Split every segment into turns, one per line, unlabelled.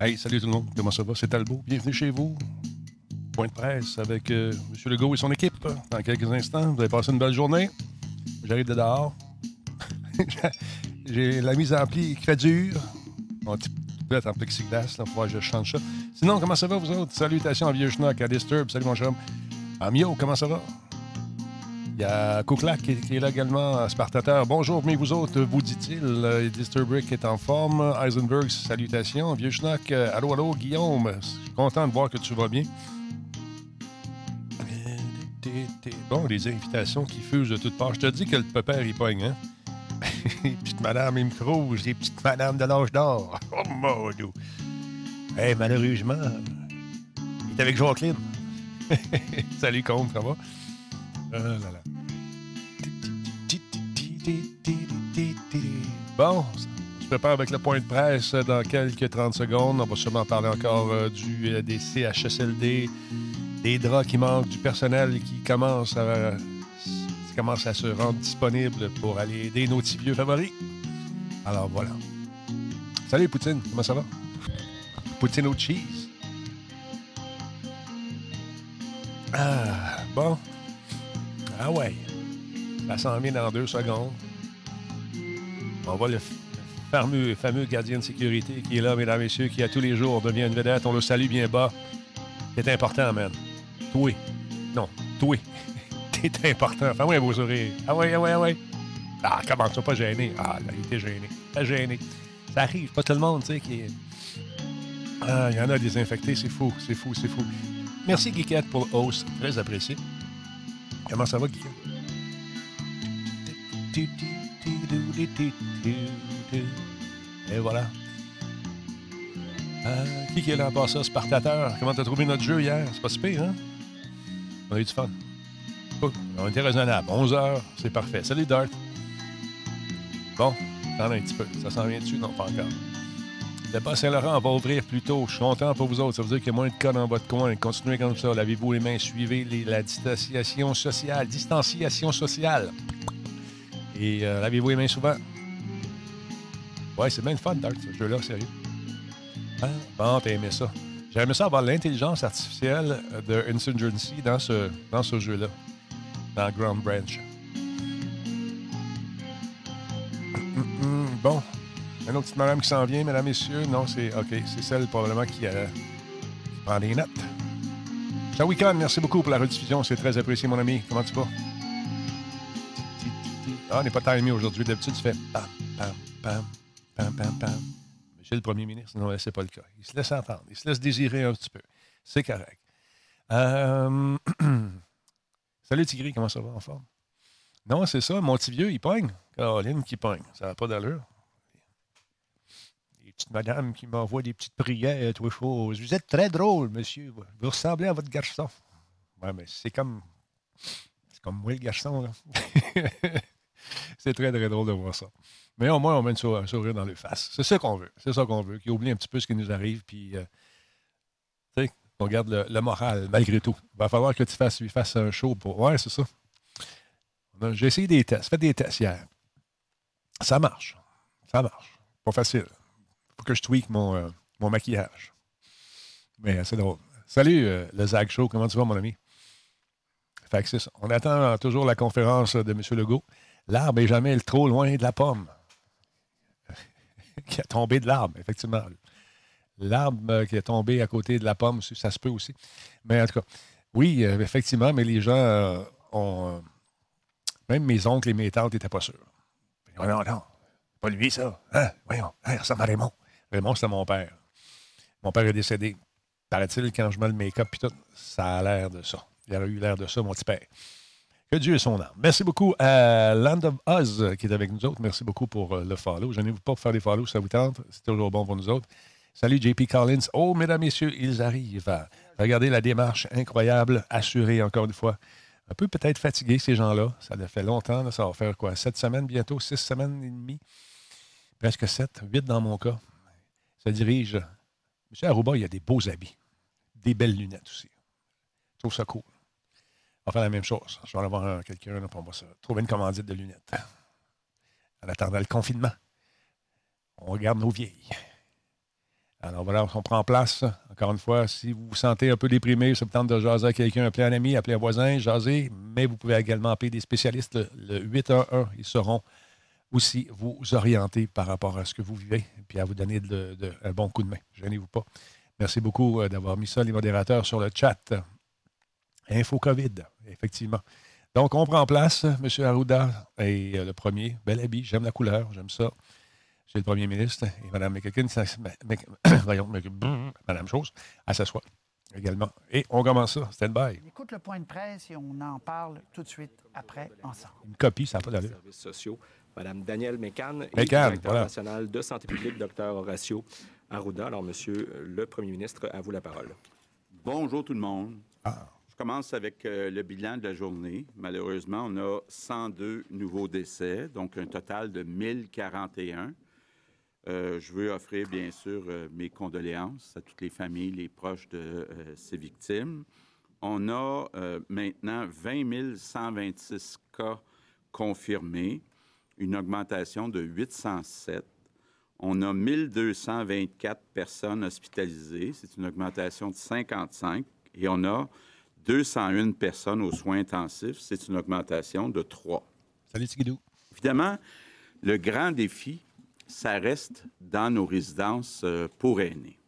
Hey, salut tout le monde. Comment ça va? C'est Talbot. Bienvenue chez vous. Point de presse avec euh, M. Legault et son équipe dans quelques instants. Vous avez passé une belle journée. J'arrive de dehors. J'ai la mise en pli qui fait dur. Mon petit peu en plexiglas, là, faut que je change ça. Sinon, comment ça va, vous autres? Salutations à Vieux Schnock, à Disturb. Salut, mon chum. Amio, comment ça va? Il y a Kouklak qui, est là également, Spartateur. Bonjour, mais vous autres, vous dit-il. Euh, Disturbrick est en forme. Heisenberg, salutations. Vieux Schnock, euh, allô, allô, Guillaume. Content de voir que tu vas bien. Bon, les invitations qui fusent de toutes parts. Je te dis que le pépère, il pogne, hein? petite madame, il me les petites madames de l'âge d'or. Oh, mon Dieu. Hey, malheureusement, il est avec Joaquin. Salut, Comte, ça va? Ah là là. Bon, je prépare avec le point de presse dans quelques 30 secondes. On va sûrement parler encore euh, du, euh, des CHSLD, des draps qui manquent, du personnel qui commence à, commence à se rendre disponible pour aller aider nos petits vieux favoris. Alors voilà. Salut Poutine, comment ça va? Poutine au cheese. Ah, bon. Ah ouais. Ça s'en vient dans deux secondes. On voit le fameux, fameux gardien de sécurité qui est là, mesdames et messieurs, qui à tous les jours devient une vedette. On le salue bien bas. C'est important, man. Toi. Non, toi. T'es important. Enfin, ouais, vos sourires. Ah ouais, ah ouais, ah ouais. Ah, comment ça, pas gêné? Ah, là, il était gêné. Pas gêné. Ça arrive. Pas tout le monde, tu sais, qui est. Ah, il y en a des infectés. C'est fou, c'est fou, c'est fou. Merci, Guiquette, pour le host. Très apprécié. Comment ça va, Guillaume? Et voilà. Euh, qui, qui est là en ça? Spartateur. Comment t'as trouvé notre jeu hier? C'est pas si pire, hein? On a eu du fun. On était raisonnable. 11 heures, c'est parfait. Salut, Dart. Bon, attends un petit peu. Ça s'en vient dessus? Non, pas encore. Le bas Saint-Laurent va ouvrir plus tôt. Je suis content pour vous autres. Ça veut dire qu'il y a moins de cas dans votre coin. Continuez comme ça. Lavez-vous les mains. Suivez la distanciation sociale. Distanciation sociale. Et euh, lavez-vous les mains souvent. Ouais, c'est bien le fun, Dark, ce jeu-là, sérieux. Hein? Bon, t'as aimé ça. J'ai aimé ça avoir l'intelligence artificielle de Insurgency dans ce, dans ce jeu-là. Dans Ground Branch. Bon. Une autre petite madame qui s'en vient, mesdames, messieurs. Non, c'est OK. C'est celle probablement qui, euh, prend des notes. Weekend. Merci beaucoup pour la rediffusion. C'est très apprécié, mon ami. Comment tu vas? Ah, on n'est pas timé aujourd'hui. D'habitude, tu fais pam, pam, pam, pam, pam, pam. Monsieur le premier ministre, non, c'est pas le cas. Il se laisse entendre. Il se laisse désirer un petit peu. C'est correct. Euh, Salut Tigri, comment ça va en forme? Non, c'est ça. Mon petit vieux, il pogne. Caroline qui pogne. Ça n'a pas d'allure. Les petites madames qui m'envoient des petites prières, tout choses. Vous êtes très drôle, monsieur. Vous ressemblez à votre garçon. Ouais, mais c'est comme. C'est comme moi, le garçon, là. c'est très, très drôle de voir ça. Mais au moins, on met un sourire dans les faces. C'est ça qu'on veut. C'est ça qu'on veut. Qu'ils oublient un petit peu ce qui nous arrive. Puis, euh, qu'on garde le, moral, malgré tout. Il va falloir que tu fasses, lui fasses un show pour. Ouais, c'est ça. J'ai essayé des tests. Fait des tests hier. Ça marche. Ça marche. Pas facile. faut que je tweak mon, euh, mon maquillage. Mais euh, c'est drôle. Salut, euh, le Zag Show. Comment tu vas, mon ami? Fait que ça. On attend toujours la conférence de M. Legault. L'arbre n'est jamais trop loin de la pomme. Qui a tombé de l'arbre, effectivement. L'arbre euh, qui est tombé à côté de la pomme, ça se peut aussi. Mais en tout cas, oui, euh, effectivement, mais les gens euh, ont. même mes oncles et mes tantes n'étaient pas sûrs. Non, non, non. Pas lui, ça. Hein? Voyons. Hein, il ressemble à Raymond? Raymond, c'était mon père. Mon père est décédé. Paraît-il, quand je mets le make-up tout, ça a l'air de ça. Il aurait eu l'air de ça, mon petit père. Que Dieu ait son âme. Merci beaucoup à Land of Oz euh, qui est avec nous autres. Merci beaucoup pour euh, le follow. Je n'ai pas pour faire des follows, ça vous tente. C'est toujours bon pour nous autres. Salut JP Collins. Oh, mesdames, messieurs, ils arrivent. Regardez la démarche incroyable, assurée encore une fois. Un peu peut-être fatigué, ces gens-là. Ça fait longtemps. Ça va faire quoi? Sept semaines bientôt? Six semaines et demie? Presque sept. Huit dans mon cas. Ça dirige. Monsieur Aruba, il a des beaux habits. Des belles lunettes aussi. Je trouve ça cool. Va faire la même chose. Je vais aller voir un- quelqu'un, on va se trouver une commandite de lunettes. En attendant le confinement, on regarde nos vieilles. Alors voilà, on prend place. Encore une fois, si vous vous sentez un peu déprimé, ça vous tente de jaser à quelqu'un, appeler un ami, appeler un voisin, jaser, mais vous pouvez également appeler des spécialistes. Le, 811, ils seront aussi vous orienter par rapport à ce que vous vivez, puis à vous donner un bon coup de main. Gênez-vous pas. Merci beaucoup euh, d'avoir mis ça, les modérateurs, sur le chat. Info COVID, effectivement. Donc, on prend place, M. Arruda est euh, le premier. Bel habit, j'aime la couleur, j'aime ça. C'est le premier ministre et Mme voyons, Mme Chose, à s'asseoir également. Et on commence ça. Stand by.
écoute le point de presse et on en parle tout de suite après ensemble.
Une copie, ça n'a pas d'allure.
Services sociaux, Mme Danielle Mécan
et directeur
national de santé publique, Dr. Horacio Arruda. Alors, Monsieur le Premier ministre, à vous la parole.
Bonjour tout le monde. Ah. Commence avec euh, le bilan de la journée. Malheureusement, on a 102 nouveaux décès, donc un total de 1041. Euh, je veux offrir, bien sûr, euh, mes condoléances à toutes les familles, les proches de ces victimes. On a maintenant 20 126 cas confirmés, une augmentation de 807. On a 1224 personnes hospitalisées, c'est une augmentation de 55. Et on a 201 personnes aux soins intensifs, c'est une augmentation de 3.
Salut, Tigidou.
Évidemment, le grand défi, ça reste dans nos résidences euh, pour aînés.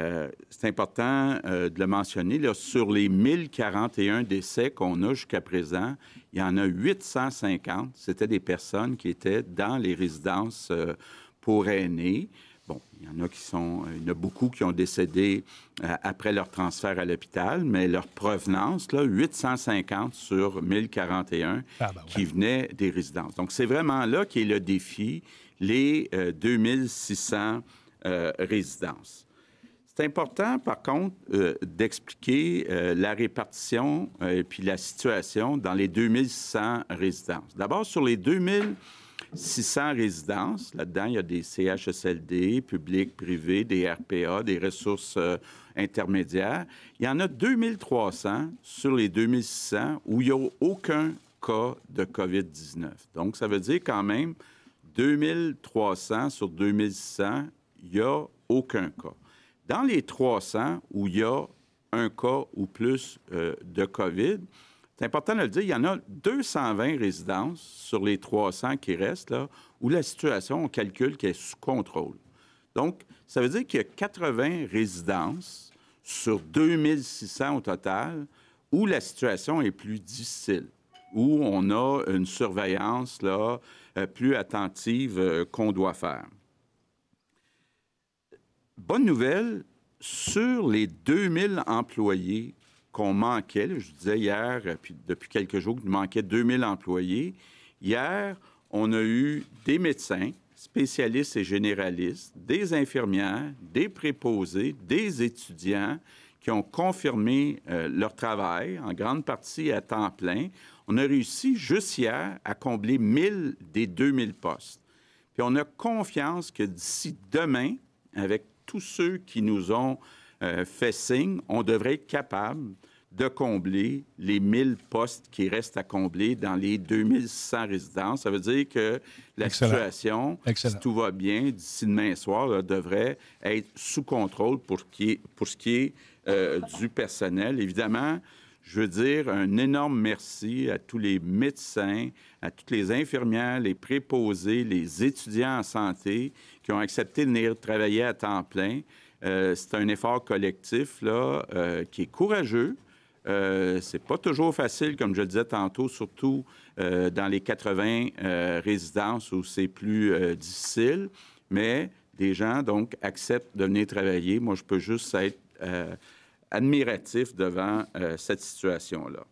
Euh, c'est important euh, de le mentionner. Là, sur les 1041 décès qu'on a jusqu'à présent, il y en a 850. C'était des personnes qui étaient dans les résidences pour aînés. Bon, il y en a qui sont, il y en a beaucoup qui ont décédé après leur transfert à l'hôpital, mais leur provenance, là, 850 sur 1041 ah, ben qui venaient des résidences. Donc, c'est vraiment là qui est le défi les 2600 euh, euh, résidences. C'est important, par contre, euh, d'expliquer la répartition et puis la situation dans les 2600 résidences. D'abord, sur les 2600 résidences, là-dedans, il y a des CHSLD, publics, privés, des RPA, des ressources intermédiaires. Il y en a 2300 sur les 2600 où il n'y a aucun cas de COVID-19. Donc, ça veut dire quand même 2300 sur 2600, il n'y a aucun cas. Dans les 300 où il y a un cas ou plus euh, de COVID, c'est important de le dire, il y en a 220 résidences sur les 300 qui restent, là, où la situation, on calcule qu'elle est sous contrôle. Donc, ça veut dire qu'il y a 80 résidences sur 2600 au total où la situation est plus difficile, où on a une surveillance là, euh, plus attentive euh, qu'on doit faire. Bonne nouvelle, sur les 2000 employés qu'on manquait, je disais hier, euh, puis depuis quelques jours qu'il manquait 2000 employés, hier, on a eu des médecins, spécialistes et généralistes, des infirmières, des préposés, des étudiants qui ont confirmé leur travail, en grande partie à temps plein. On a réussi juste hier à combler 1000 des 2000 postes. Puis on a confiance que d'ici demain, avec tous ceux qui nous ont euh, fait signe, on devrait être capable de combler les 1000 postes qui restent à combler dans les 2600 résidences. Ça veut dire que la situation, si tout va bien, d'ici demain soir, devrait être sous contrôle pour, pour ce qui est euh, du personnel. Évidemment, je veux dire un énorme merci à tous les médecins, à toutes les infirmières, les préposés, les étudiants en santé qui ont accepté de venir travailler à temps plein. Euh, c'est un effort collectif là, euh, qui est courageux. Euh, c'est pas toujours facile, comme je le disais tantôt, surtout euh, dans les 80 résidences où c'est plus difficile, mais des gens, donc, acceptent de venir travailler. Moi, je peux juste être admiratif devant cette situation-là.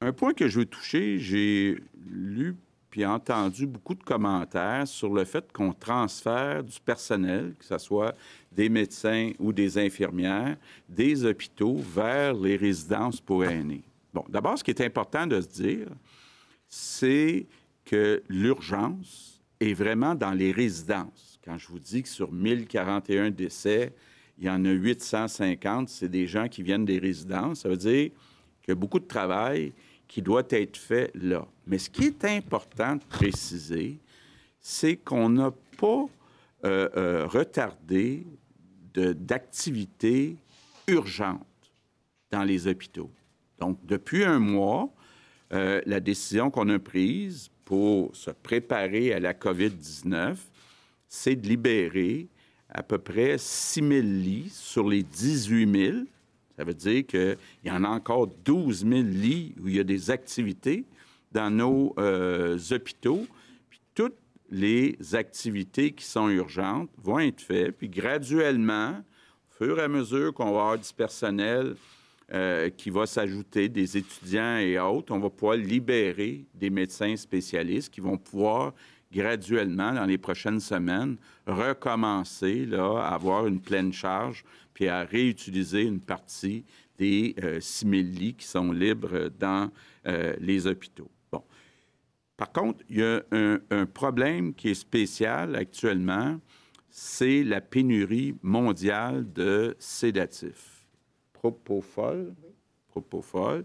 Un point que je veux toucher, j'ai lu puis entendu beaucoup de commentaires sur le fait qu'on transfère du personnel, que ce soit des médecins ou des infirmières, des hôpitaux vers les résidences pour aînés. Bon, d'abord, ce qui est important de se dire, c'est que l'urgence est vraiment dans les résidences. Quand je vous dis que sur 1041 décès, il y en a 850, c'est des gens qui viennent des résidences. Ça veut dire qu'il y a beaucoup de travail qui doit être fait là. Mais ce qui est important de préciser, c'est qu'on n'a pas euh, euh, retardé d'activités urgentes dans les hôpitaux. Donc, depuis un mois, euh, la décision qu'on a prise pour se préparer à la COVID-19, c'est de libérer à peu près 6 000 lits sur les 18 000. Ça veut dire qu'il y en a encore 12 000 lits où il y a des activités dans nos euh, hôpitaux. Puis toutes les activités qui sont urgentes vont être faites. Puis graduellement, au fur et à mesure qu'on va avoir du personnel euh, qui va s'ajouter, des étudiants et autres, on va pouvoir libérer des médecins spécialistes qui vont pouvoir graduellement, dans les prochaines semaines, recommencer là, à avoir une pleine charge, puis à réutiliser une partie des euh, 6 000 lits qui sont libres dans euh, les hôpitaux. Bon. Par contre, il y a un, un problème qui est spécial actuellement, c'est la pénurie mondiale de sédatifs. Propofol. Propofol.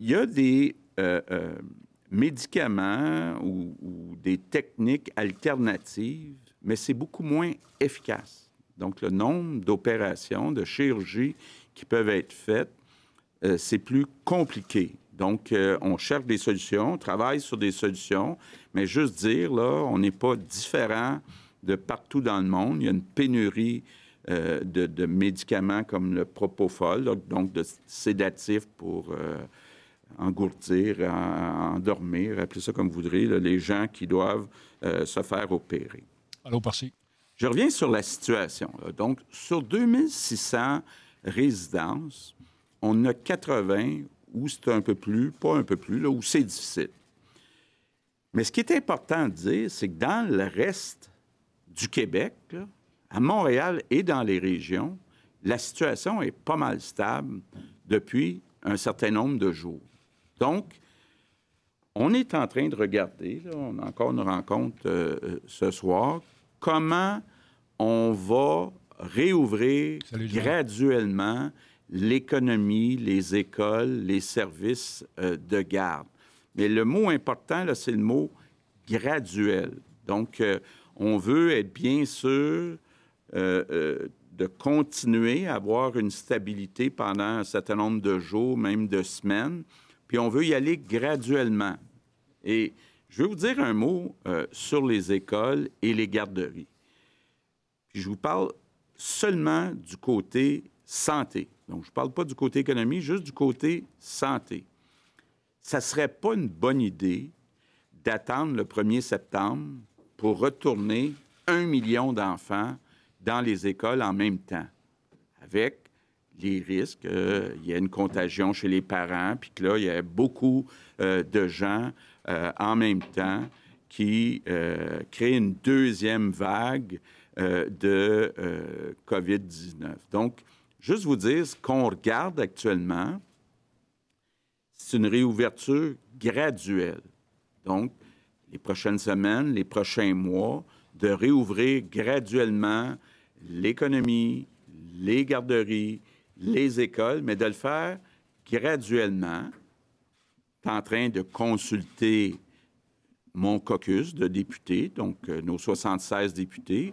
Il y a des euh, euh, médicaments ou, ou des techniques alternatives, mais c'est beaucoup moins efficace. Donc, le nombre d'opérations, de chirurgies qui peuvent être faites, euh, c'est plus compliqué. Donc, euh, on cherche des solutions, on travaille sur des solutions, mais juste dire, là, on n'est pas différent de partout dans le monde. Il y a une pénurie euh, de, médicaments comme le propofol, donc- de sédatifs pour engourdir, en- endormir, appelez ça comme vous voudrez, les gens qui doivent se faire opérer.
Allô, Parsi.
Je reviens sur la situation. Donc, sur 2600 résidences, on a 80 où c'est un peu plus, pas un peu plus, là, où c'est difficile. Mais ce qui est important de dire, c'est que dans le reste du Québec, à Montréal et dans les régions, la situation est pas mal stable depuis un certain nombre de jours. Donc, on est en train de regarder, là, on a encore une rencontre euh, euh, ce soir, comment on va réouvrir graduellement l'économie, les écoles, les services euh, de garde. Mais le mot important, là, c'est le mot graduel. Donc, euh, on veut être bien sûr euh, de continuer à avoir une stabilité pendant un certain nombre de jours, même de semaines, puis on veut y aller graduellement. Et je veux vous dire un mot sur les écoles et les garderies. Je vous parle seulement du côté santé. Donc, je ne parle pas du côté économie, juste du côté santé. Ça ne serait pas une bonne idée d'attendre le 1er septembre pour retourner un million d'enfants dans les écoles en même temps, avec les risques qu'il y ait une contagion chez les parents, puis que là, il y a beaucoup euh, de gens euh, en même temps qui euh, créent une deuxième vague euh, de euh, COVID-19. Donc, juste vous dire, ce qu'on regarde actuellement, c'est une réouverture graduelle. Donc, les prochaines semaines, les prochains mois, de réouvrir graduellement l'économie, les garderies, les écoles, mais de le faire graduellement. Suis en train de consulter mon caucus de députés, donc euh, nos 76 députés.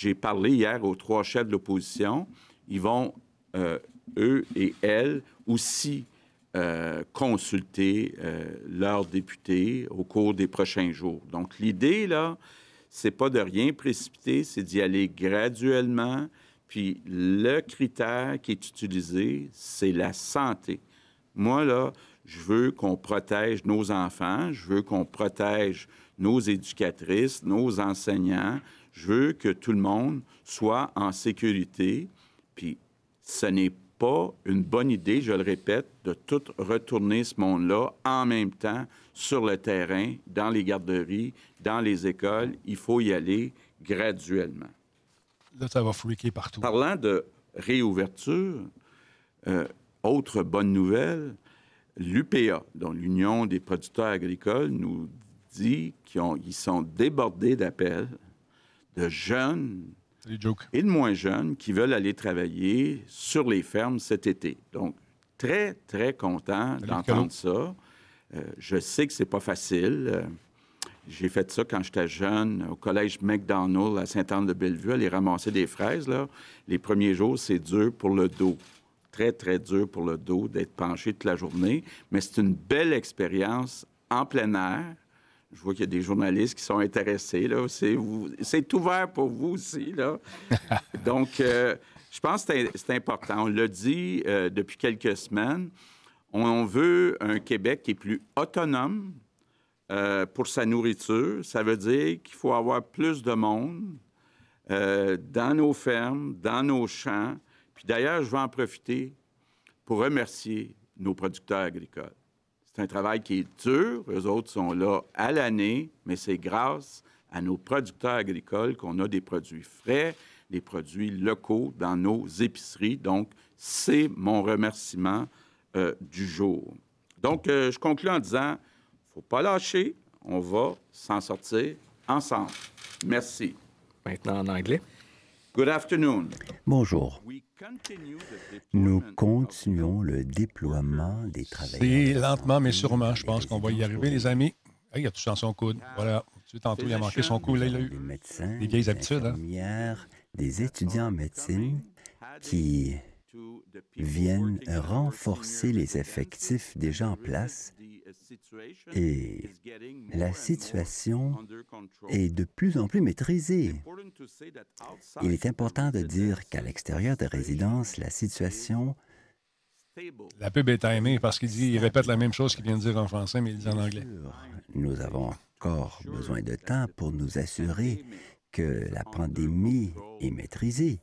J'ai parlé hier aux trois chefs de l'opposition. Ils vont, euh, eux et elles, aussi euh, consulter euh, leurs députés au cours des prochains jours. Donc, l'idée, là, c'est pas de rien précipiter, c'est d'y aller graduellement. Puis, le critère qui est utilisé, c'est la santé. Moi, là, je veux qu'on protège nos enfants, je veux qu'on protège nos éducatrices, nos enseignants, je veux que tout le monde soit en sécurité. Puis, ce n'est pas une bonne idée, je le répète, de tout retourner ce monde-là en même temps sur le terrain, dans les garderies, dans les écoles. Il faut y aller graduellement.
Là, ça va freaker partout.
Parlant de réouverture, euh, autre bonne nouvelle, l'UPA, dont l'Union des producteurs agricoles, nous dit qu'ils ont- ils sont débordés d'appels de jeunes et de moins jeunes qui veulent aller travailler sur les fermes cet été. Donc, très, très content d'entendre ça. Euh, je sais que c'est pas facile. Euh, J'ai fait ça quand j'étais jeune au collège McDonald à Sainte-Anne-de-Bellevue, aller ramasser des fraises. Là. Les premiers jours, c'est dur pour le dos. Très, très dur pour le dos d'être penché toute la journée. Mais c'est une belle expérience en plein air. Je vois qu'il y a des journalistes qui sont intéressés. Là. C'est, vous- c'est ouvert pour vous aussi. Là. Donc, euh, je pense que c'est, c'est important. On l'a dit euh, depuis quelques semaines. On veut un Québec qui est plus autonome, euh, pour sa nourriture. Ça veut dire qu'il faut avoir plus de monde dans nos fermes, dans nos champs. Puis d'ailleurs, je vais en profiter pour remercier nos producteurs agricoles. C'est un travail qui est dur. Eux autres sont là à l'année, mais c'est grâce à nos producteurs agricoles qu'on a des produits frais, des produits locaux dans nos épiceries. Donc, c'est mon remerciement euh, du jour. Donc, euh, je conclue en disant, faut pas lâcher, on va s'en sortir ensemble. Merci.
Maintenant en anglais.
Good afternoon.
Bonjour. Nous continuons le déploiement des
C'est
travailleurs.
lentement, mais sûrement. Je pense qu'on va y arriver, les amis. Hey, il a tout dans son coude. Voilà. Tantôt, il a manqué son coude. Là, il l'a eu.
Des médecins,
Des vieilles
des
habitudes, hein.
des étudiants en médecine qui viennent renforcer les effectifs déjà en place et la situation est de plus en plus maîtrisée. Il est important de dire qu'à l'extérieur de résidence, la situation
La pub est timée parce qu'il dit, il répète la même chose qu'il vient de dire en français, mais il dit en anglais.
Nous avons encore besoin de temps pour nous assurer que la pandémie est maîtrisée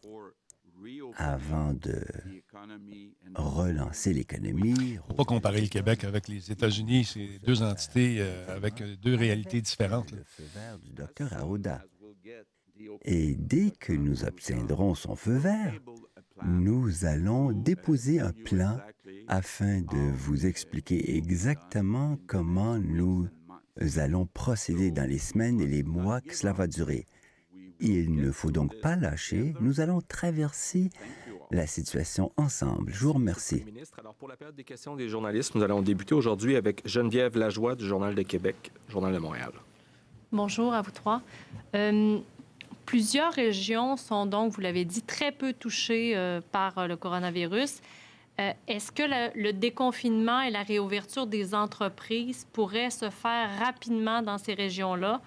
avant de relancer l'économie.
Faut pas comparer le Québec avec les États-Unis. C'est deux entités euh, avec euh, deux réalités différentes.
Le feu vert du docteur
the
Et dès que nous obtiendrons son feu vert, nous allons déposer un plan afin de vous expliquer exactement comment nous allons procéder dans les semaines et les mois que cela va durer. Il ne faut donc pas lâcher, nous allons traverser la situation ensemble. Je vous remercie.
Ministre, alors pour la période des questions des journalistes, nous allons débuter aujourd'hui avec Geneviève Lajoie du Journal de Québec, Journal de Montréal.
Bonjour à vous trois. Euh, plusieurs régions sont donc, vous l'avez dit, très peu touchées euh, par euh, le coronavirus. Euh, Est-ce que le, le déconfinement et la réouverture des entreprises pourraient se faire rapidement dans ces régions-là?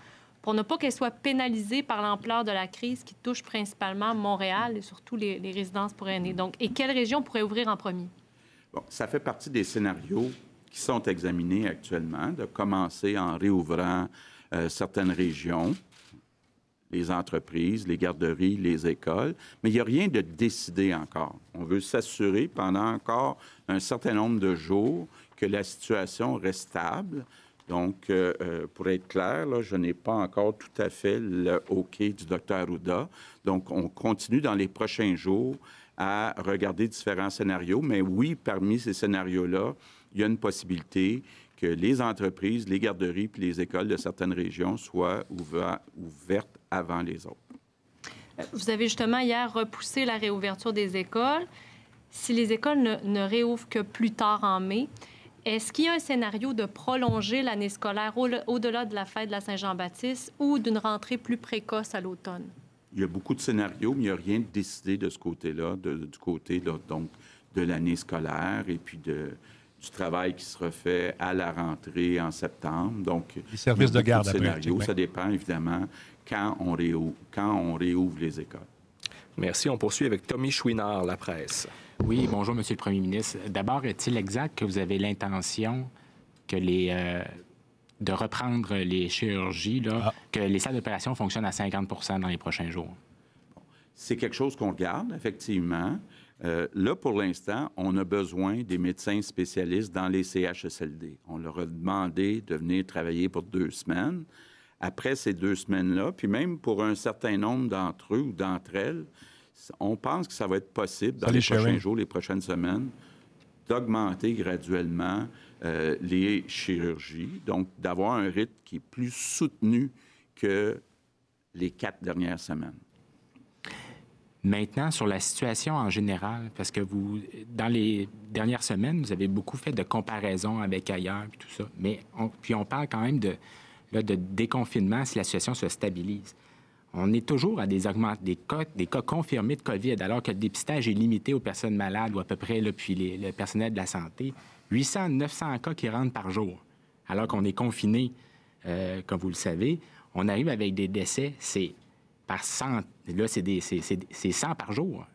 Pour ne pas qu'elles soient pénalisées par l'ampleur de la crise qui touche principalement Montréal et surtout les, résidences pour aînés? Donc, et quelle région pourrait ouvrir en premier?
Ça fait partie des scénarios qui sont examinés actuellement, de commencer en réouvrant euh, certaines régions, les entreprises, les garderies, les écoles, mais il n'y a rien de décidé encore. On veut s'assurer pendant encore un certain nombre de jours que la situation reste stable. Donc, euh, euh, pour être clair, là, je n'ai pas encore tout à fait le OK du docteur Arruda. Donc, on continue dans les prochains jours à regarder différents scénarios. Mais oui, parmi ces scénarios-là, il y a une possibilité que les entreprises, les garderies puis les écoles de certaines régions soient ouver- ouvertes avant les autres.
Vous avez justement hier repoussé la réouverture des écoles. Si les écoles ne réouvrent que plus tard en mai, est-ce qu'il y a un scénario de prolonger l'année scolaire au- au-delà de la fête de la Saint-Jean-Baptiste ou d'une rentrée plus précoce à l'automne?
Il y a beaucoup de scénarios, mais il n'y a rien de décidé de ce côté-là, de- du côté là, donc, de l'année scolaire et puis de, du travail qui sera fait à la rentrée en septembre. Donc,
Les services de garde
beaucoup
après,
scénarios. Ça dépend évidemment quand on, réouvre, quand on réouvre les écoles.
Merci. On poursuit avec Tommy Chouinard, La Presse.
Oui, bonjour, Monsieur le Premier ministre. D'abord, est-il exact que vous avez l'intention que les, euh, de reprendre les chirurgies, là,
Ah.
que les salles d'opération fonctionnent à 50% dans les prochains jours?
C'est quelque chose qu'on regarde, effectivement. Euh, là, pour l'instant, on a besoin des médecins spécialistes dans les CHSLD. On leur a demandé de venir travailler pour deux semaines. Après ces deux semaines-là, puis même pour un certain nombre d'entre eux ou d'entre elles, on pense que ça va être possible dans les prochains jours, les prochaines semaines, d'augmenter graduellement euh, les chirurgies, donc d'avoir un rythme qui est plus soutenu que les quatre dernières semaines.
Maintenant, sur la situation en général, parce que vous, dans les dernières semaines, vous avez beaucoup fait de comparaisons avec ailleurs, puis tout ça, mais on, puis on parle quand même de, là, de déconfinement si la situation se stabilise. On est toujours à des, des, cas, des cas confirmés de COVID, alors que le dépistage est limité aux personnes malades ou à peu près, là, puis les, le personnel de la santé. 800, 900 cas qui rentrent par jour, alors qu'on est confiné, euh, comme vous le savez. On arrive avec des décès, c'est par 100, là, c'est 100 par jour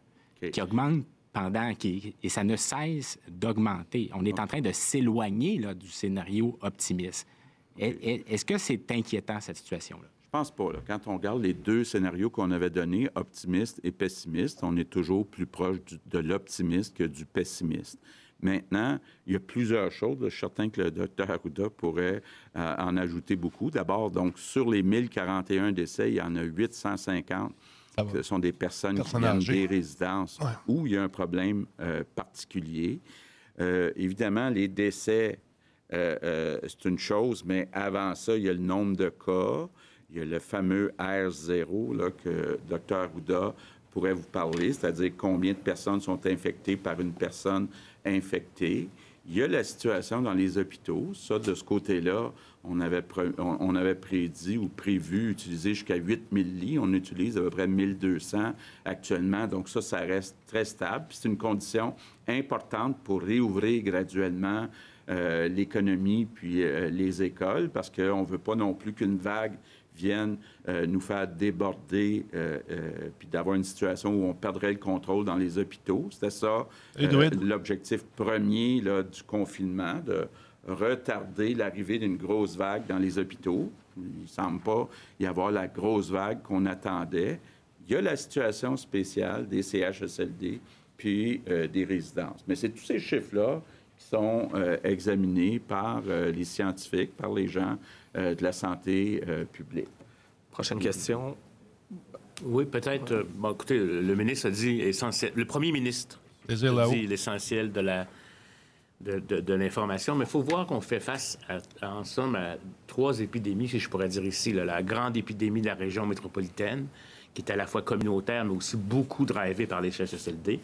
qui augmentent pendant, qui, et ça ne cesse d'augmenter. On est en train de s'éloigner du scénario optimiste. Est-ce que c'est inquiétant, cette situation-là?
Je pense pas. Quand on regarde les deux scénarios qu'on avait donnés, optimiste et pessimiste, on est toujours plus proche de l'optimiste que du pessimiste. Maintenant, il y a plusieurs choses. Je suis certain que le docteur Arruda pourrait euh, en ajouter beaucoup. D'abord, donc, sur les 1041 décès, il y en a 850 ce sont des personnes qui viennent des résidences où il y a un problème euh, particulier. Euh, évidemment, les décès, c'est une chose, mais avant ça, il y a le nombre de cas. Il y a le fameux R0 là, que Dr. Houda pourrait vous parler, c'est-à-dire combien de personnes sont infectées par une personne infectée. Il y a la situation dans les hôpitaux. Ça, de ce côté-là, on avait, on, avait prédit ou prévu utiliser jusqu'à 8000 lits. On utilise à peu près 1200 actuellement. Donc ça, ça reste très stable. C'est une condition importante pour réouvrir graduellement euh, l'économie puis euh, les écoles parce qu'on ne veut pas non plus qu'une vague viennent euh, nous faire déborder euh, euh, puis d'avoir une situation où on perdrait le contrôle dans les hôpitaux. C'était ça l'objectif premier là, du confinement, de retarder l'arrivée d'une grosse vague dans les hôpitaux. Il ne semble pas y avoir la grosse vague qu'on attendait. Il y a la situation spéciale des CHSLD puis des résidences. Mais c'est tous ces chiffres-là sont examinés par les scientifiques, par les gens euh, de la santé euh, publique.
Prochaine question.
Oui, peut-être. Euh, bon, écoutez, le ministre a dit essentiel. Le premier ministre a dit l'essentiel de la de, de, l'information, mais il faut voir qu'on fait face, à, en somme, à trois épidémies, si je pourrais dire ici. la grande épidémie de la région métropolitaine, qui est à la fois communautaire, mais aussi beaucoup drivée par les CHSLD.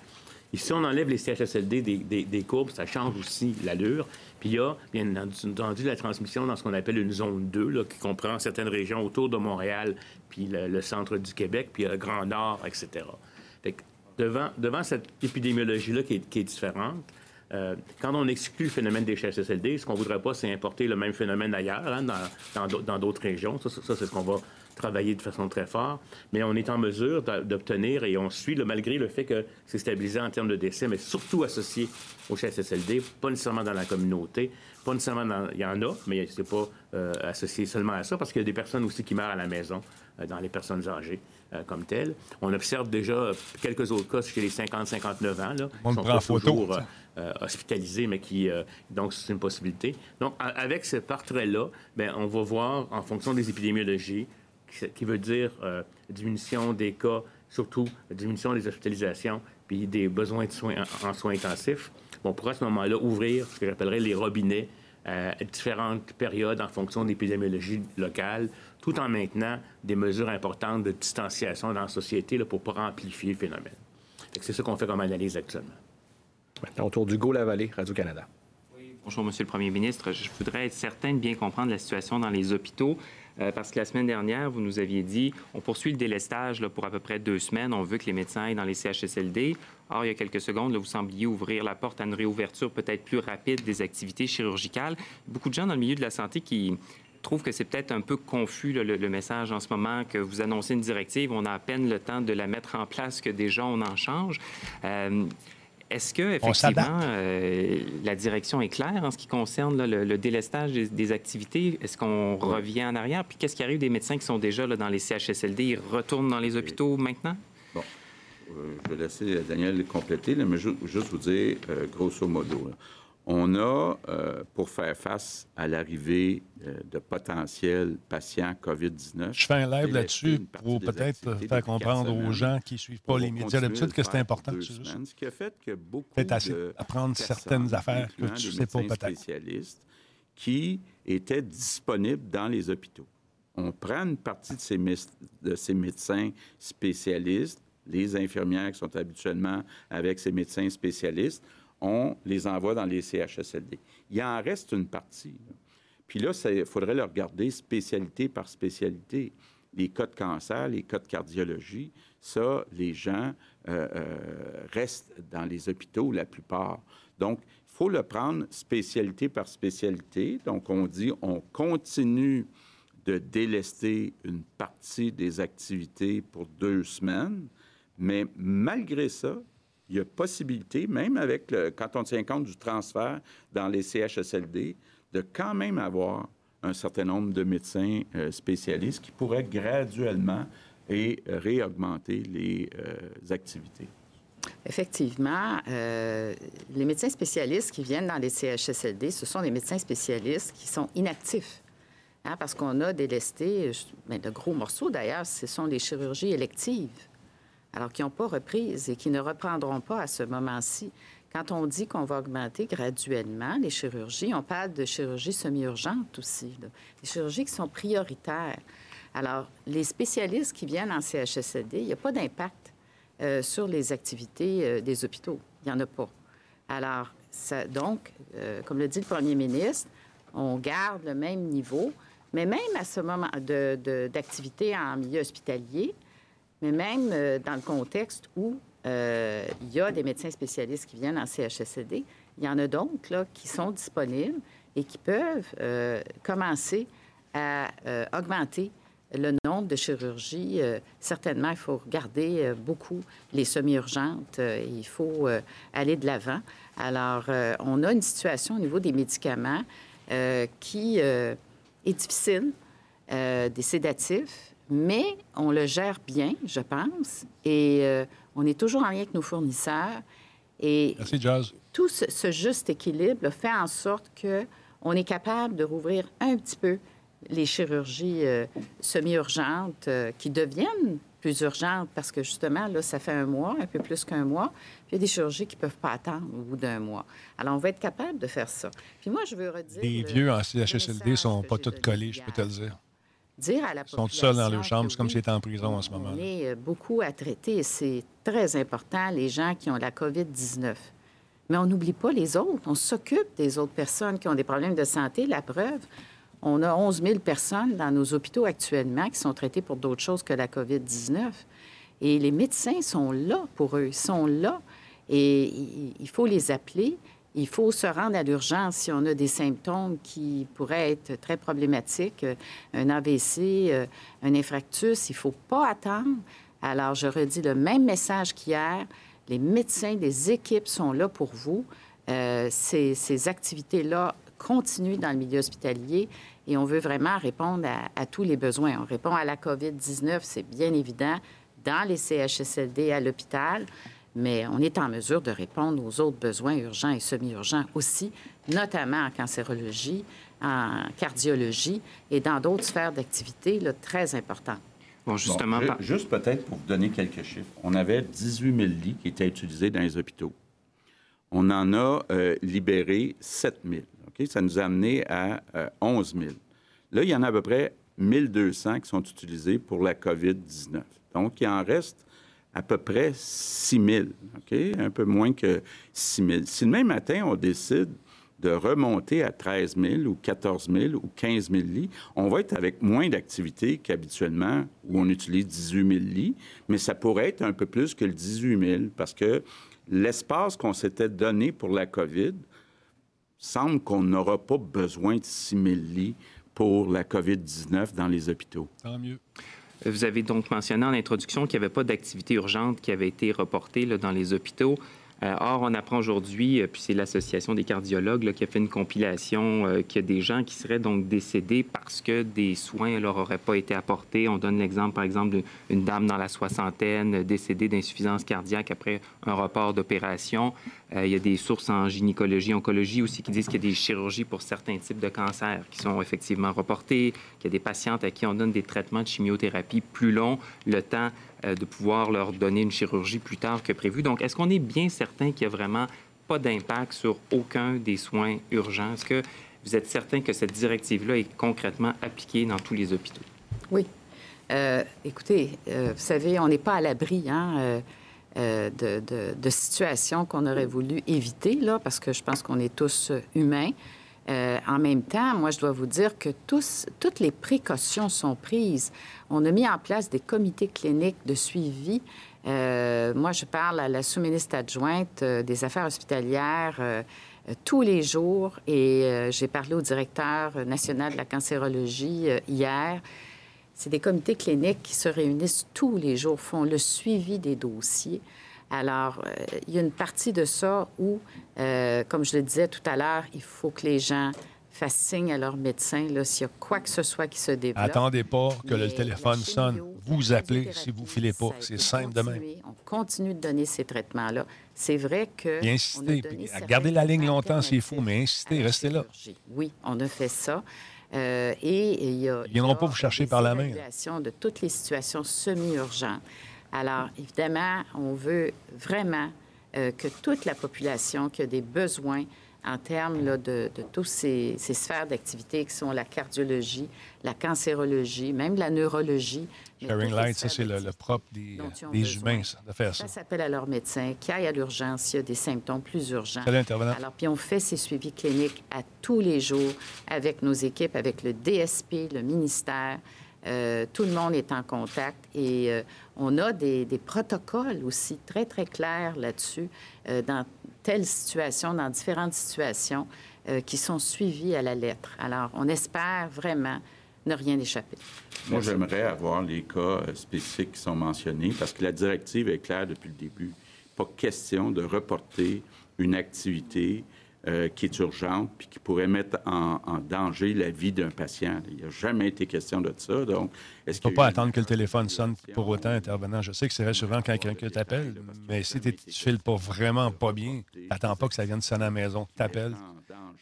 Et si on enlève les CHSLD des, courbes, ça change aussi l'allure. Puis il y a, bien entendu, la transmission dans ce qu'on appelle une zone 2, là, qui comprend certaines régions autour de Montréal, puis le, centre du Québec, puis le Grand Nord, etc. Fait devant, devant cette épidémiologie-là qui est, différente, euh, quand on exclut le phénomène des CHSLD, ce qu'on voudrait pas, c'est importer le même phénomène ailleurs, hein, dans d'autres régions. Ça c'est ce qu'on va travailler de façon très forte, mais on est en mesure d'obtenir et on suit, malgré le fait que c'est stabilisé en termes de décès, mais surtout associé au CHSLD, pas nécessairement dans la communauté, pas nécessairement dans... Il y en a, mais c'est pas euh, associé seulement à ça, parce qu'il y a des personnes aussi qui meurent à la maison, euh, dans les personnes âgées euh, comme telles. On observe déjà quelques autres cas chez les 50-59 ans, là,
on
sont
photo,
toujours hospitalisés, mais qui... donc, c'est une possibilité. Donc, avec ce portrait-là, ben, on va voir, en fonction des épidémiologies, qui veut dire euh, diminution des cas, surtout diminution des hospitalisations, puis des besoins de soins en, soins intensifs. on pourra à ce moment-là ouvrir ce que j'appellerais les robinets à différentes périodes en fonction de l'épidémiologie locale, tout en maintenant des mesures importantes de distanciation dans la société là, pour ne pas amplifier le phénomène. C'est ça qu'on fait comme analyse actuellement.
Maintenant, autour d'Hugo Lavallée, Radio-Canada.
Bonjour, Monsieur le Premier ministre. Je voudrais être certain de bien comprendre la situation dans les hôpitaux. Euh, parce que la semaine dernière, vous nous aviez dit, on poursuit le délestage là, pour à peu près deux semaines. On veut que les médecins aillent dans les CHSLD. Or, il y a quelques secondes, vous sembliez ouvrir la porte à une réouverture peut-être plus rapide des activités chirurgicales. Beaucoup de gens dans le milieu de la santé qui trouvent que c'est peut-être un peu confus le, message en ce moment que vous annoncez une directive, on a à peine le temps de la mettre en place que déjà on en change. Euh, est-ce que effectivement euh, la direction est claire en ce qui concerne le, délestage des, activités? Est-ce qu'on revient en arrière? Puis qu'est-ce qui arrive des médecins qui sont déjà là, dans les CHSLD Ils retournent dans les hôpitaux maintenant?
Bon, euh, je vais laisser Daniel compléter, mais je, juste vous dire euh, grosso modo. On a, euh, pour faire face à l'arrivée euh, de potentiels patients COVID-19...
Je fais un live là-dessus pour peut-être faire comprendre aux gens qui ne suivent pas les médias d'habitude que c'est important.
Ce qui a fait que beaucoup
de apprendre certaines affaires que tu ne sais pas peut-être.
spécialistes qui étaient disponibles dans les hôpitaux. On prend une partie de ces, de ces médecins spécialistes, les infirmières qui sont habituellement avec ces médecins spécialistes, on les envoie dans les CHSLD. Il en reste une partie. Puis là, il faudrait le regarder spécialité par spécialité. Les cas de cancer, les cas de cardiologie, ça, les gens euh, euh, restent dans les hôpitaux la plupart. Donc, il faut le prendre spécialité par spécialité. Donc, on dit, on continue de délester une partie des activités pour deux semaines, mais malgré ça, il y a possibilité, même avec quand on tient compte du transfert dans les CHSLD, de quand même avoir un certain nombre de médecins euh, spécialistes qui pourraient graduellement et réaugmenter les euh, activités.
Effectivement, euh, les médecins spécialistes qui viennent dans les CHSLD, ce sont des médecins spécialistes qui sont inactifs. Hein, parce qu'on a délesté, mais de gros morceaux d'ailleurs, ce sont les chirurgies électives, alors qui n'ont pas reprise et qui ne reprendront pas à ce moment-ci. Quand on dit qu'on va augmenter graduellement les chirurgies, on parle de chirurgies semi-urgentes aussi, des chirurgies qui sont prioritaires. Alors, les spécialistes qui viennent en CHSLD, il n'y a pas d'impact euh, sur les activités euh, des hôpitaux. Il n'y en a pas. Alors, donc, euh, comme le dit le premier ministre, on garde le même niveau, mais même à ce moment d'activité en milieu hospitalier, mais même dans le contexte où il y a des médecins spécialistes qui viennent en CHSLD, il y en a d'autres là, qui sont disponibles et qui peuvent commencer à augmenter le nombre de chirurgies, euh, certainement, il faut regarder euh, beaucoup les semi-urgentes. Euh, il faut aller de l'avant. Alors, on a une situation au niveau des médicaments qui est difficile, des sédatifs, mais on le gère bien, je pense, et on est toujours en lien avec nos fournisseurs. Et
Merci, Jazz.
Tout ce, ce juste équilibre fait en sorte que on est capable de rouvrir un petit peu les chirurgies euh, semi-urgentes euh, qui deviennent plus urgentes parce que justement, là, ça fait un mois, un peu plus qu'un mois. Puis il y a des chirurgies qui ne peuvent pas attendre au bout d'un mois. Alors, on va être capable de faire ça. Puis moi, je veux redire.
Les vieux en CHSLD ne sont pas tous collés, je peux te le dire.
Dire à la
Ils sont seuls dans leur chambre, c'est comme s'ils étaient en prison en ce moment.
On est euh, beaucoup à traiter c'est très important, les gens qui ont la COVID-19. Mais on n'oublie pas les autres. On s'occupe des autres personnes qui ont des problèmes de santé. La preuve, on a 11 000 personnes dans nos hôpitaux actuellement qui sont traitées pour d'autres choses que la COVID-19. Et les médecins sont là pour eux, ils sont là. Et il faut les appeler. Il faut se rendre à l'urgence si on a des symptômes qui pourraient être très problématiques, un AVC, euh, un infarctus. Il ne faut pas attendre. Alors, je redis le même message qu'hier. Les médecins, les équipes sont là pour vous. Euh, ces, activités-là continue dans le milieu hospitalier et on veut vraiment répondre à, tous les besoins. On répond à la COVID-19, c'est bien évident, dans les CHSLD à l'hôpital, mais on est en mesure de répondre aux autres besoins urgents et semi-urgents aussi, notamment en cancérologie, en cardiologie et dans d'autres sphères d'activité très importantes.
Bon, justement, juste peut-être pour vous donner quelques chiffres. On avait 18 000 lits qui étaient utilisés dans les hôpitaux. On en a euh, libéré 7 000. Ça nous a amené à 11 euh, 000. Là, il y en a à peu près 1200 qui sont utilisés pour la COVID-19. Donc, il en reste à peu près 6 000, un peu moins que 6 000. Si le même matin, on décide de remonter à 13 000 ou 14 000 ou 15 000 lits, on va être avec moins d'activités qu'habituellement où on utilise 18 000 lits, mais ça pourrait être un peu plus que le 18 000 parce que l'espace qu'on s'était donné pour la COVID semble qu'on n'aura pas besoin de 6 000 lits pour la COVID-19 dans les hôpitaux.
Tant mieux.
Vous avez donc mentionné en introduction qu'il n'y avait pas d'activité urgente qui avait été reportée dans les hôpitaux. Euh, or, on apprend aujourd'hui, euh, puis c'est l'Association des cardiologues qui a fait une compilation, euh, qu'il y a des gens qui seraient donc décédés parce que des soins ne leur auraient pas été apportés. On donne l'exemple, par exemple, d'une dame dans la soixantaine décédée d'insuffisance cardiaque après un report d'opération. Il y a des sources en gynécologie, oncologie aussi qui disent qu'il y a des chirurgies pour certains types de cancers qui sont effectivement reportées, qu'il y a des patientes à qui on donne des traitements de chimiothérapie plus longs, le temps euh, de pouvoir leur donner une chirurgie plus tard que prévu. Donc, est-ce qu'on est bien certain qu'il n'y a vraiment pas d'impact sur aucun des soins urgents? Est-ce que vous êtes certain que cette directive-là est concrètement appliquée dans tous les hôpitaux?
Oui. Euh, écoutez, euh, vous savez, on n'est pas à l'abri hein, de, situations qu'on aurait voulu éviter, là, parce que je pense qu'on est tous humains. Euh, en même temps, moi, je dois vous dire que toutes les précautions sont prises. On a mis en place des comités cliniques de suivi. Euh, moi, je parle à la sous-ministre adjointe euh, des Affaires hospitalières tous les jours et j'ai parlé au directeur national de la cancérologie hier. C'est des comités cliniques qui se réunissent tous les jours, font le suivi des dossiers. Alors, euh, il y a une partie de ça où, euh, comme je le disais tout à l'heure, il faut que les gens fassent signe à leur médecin s'il y a quoi que ce soit qui se développe.
Attendez pas que le téléphone sonne. Vous appelez si vous ne filez pas. C'est simple de même.
On continue de donner ces traitements-là. C'est vrai que.
Et insister. Gardez la ligne longtemps, c'est fou, mais insistez, restez là.
Oui, on a fait ça. Euh, et il y a.
Ils viendront pas vous chercher par la main.
de toutes les situations semi-urgentes. Alors, évidemment, on veut vraiment euh, que toute la population qui a des besoins en termes de, de toutes ces, sphères d'activité qui sont la cardiologie, la cancérologie, même la neurologie.
Sharing Light, ça, c'est le, propre des, des humains, de faire ça.
Ça s'appelle à leur médecin, qui aille à l'urgence s'il y a des symptômes plus urgents.
Salut.
Alors, puis on fait ces suivis cliniques à tous les jours avec nos équipes, avec le DSP, le ministère. Euh, tout le monde est en contact et euh, on a des, protocoles aussi très, très clairs là-dessus euh, dans telle situation, dans différentes situations qui sont suivis à la lettre. Alors, on espère vraiment ne rien échapper.
Moi, j'aimerais avoir les cas spécifiques qui sont mentionnés parce que la directive est claire depuis le début. Pas question de reporter une activité euh, qui est urgente puis qui pourrait mettre en, danger la vie d'un patient. Il n'a jamais été question de ça. Donc,
il ne faut pas attendre que le téléphone sonne pour autant intervenant. Je sais que c'est rassurant quand quelqu'un t'appelle, mais si tu ne files pas vraiment pas bien, n'attends pas que ça vienne sonner à la maison. Tu t'appelles,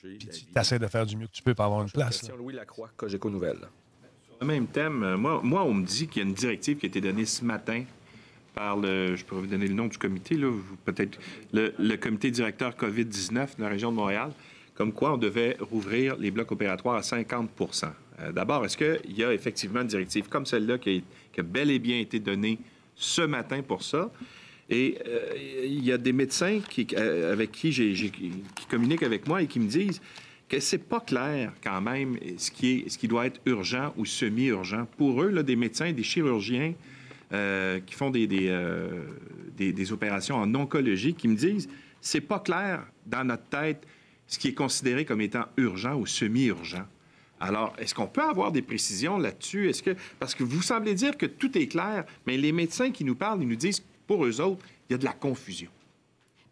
puis tu essaies de faire du mieux que tu peux pour avoir une place.
Louis Lacroix, Cogeco Nouvelle.
Sur le même thème, euh, moi, moi, on me dit qu'il y a une directive qui a été donnée ce matin je pourrais vous donner le nom du comité, là, peut-être le, comité directeur COVID-19 de la région de Montréal, comme quoi on devait rouvrir les blocs opératoires à 50% euh, D'abord, est-ce qu'il y a effectivement une directive comme celle-là qui, a bel et bien été donnée ce matin pour ça? Et euh, il y a des médecins qui, euh, avec qui, j'ai, qui communiquent avec moi et qui me disent que c'est pas clair quand même ce qui, est, ce qui doit être urgent ou semi-urgent. Pour eux, là, des médecins, des chirurgiens, euh, qui font euh, des, des, opérations en oncologie qui me disent c'est pas clair dans notre tête ce qui est considéré comme étant urgent ou semi-urgent. Alors, est-ce qu'on peut avoir des précisions là-dessus? Est-ce que parce que vous semblez dire que tout est clair, mais les médecins qui nous parlent, ils nous disent pour eux autres, il y a de la confusion.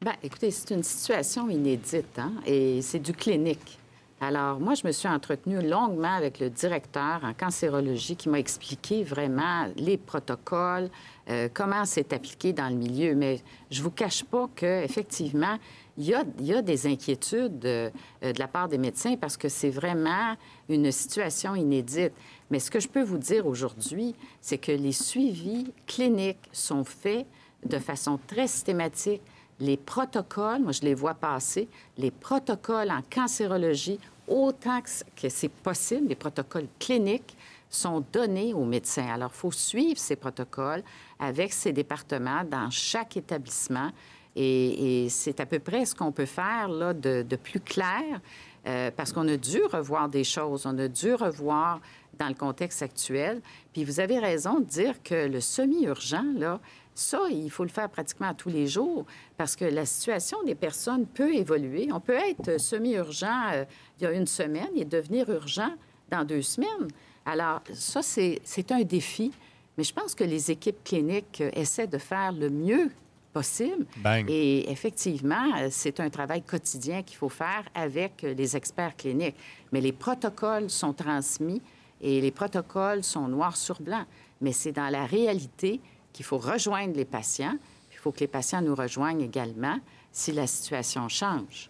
Bien, écoutez, c'est une situation inédite, hein? et c'est du clinique. Alors, moi, je me suis entretenue longuement avec le directeur en cancérologie qui m'a expliqué vraiment les protocoles, euh, comment c'est appliqué dans le milieu. Mais je ne vous cache pas qu'effectivement, il y a, des inquiétudes euh, de la part des médecins parce que c'est vraiment une situation inédite. Mais ce que je peux vous dire aujourd'hui, c'est que les suivis cliniques sont faits de façon très systématique les protocoles, moi je les vois passer, les protocoles en cancérologie, autant que c'est possible, les protocoles cliniques sont donnés aux médecins. Alors, il faut suivre ces protocoles avec ces départements dans chaque établissement. Et, c'est à peu près ce qu'on peut faire là, de, plus clair, euh, parce qu'on a dû revoir des choses, on a dû revoir dans le contexte actuel. Puis vous avez raison de dire que le semi-urgent, là, ça, il faut le faire pratiquement tous les jours parce que la situation des personnes peut évoluer. On peut être semi-urgent euh, il y a une semaine et devenir urgent dans deux semaines. Alors, ça, c'est un défi, mais je pense que les équipes cliniques euh, essaient de faire le mieux possible. Et effectivement, euh, c'est un travail quotidien qu'il faut faire avec les experts cliniques. Mais les protocoles sont transmis et les protocoles sont noirs sur blanc. Mais c'est dans la réalité qu'il faut rejoindre les patients. Il faut que les patients nous rejoignent également si la situation change.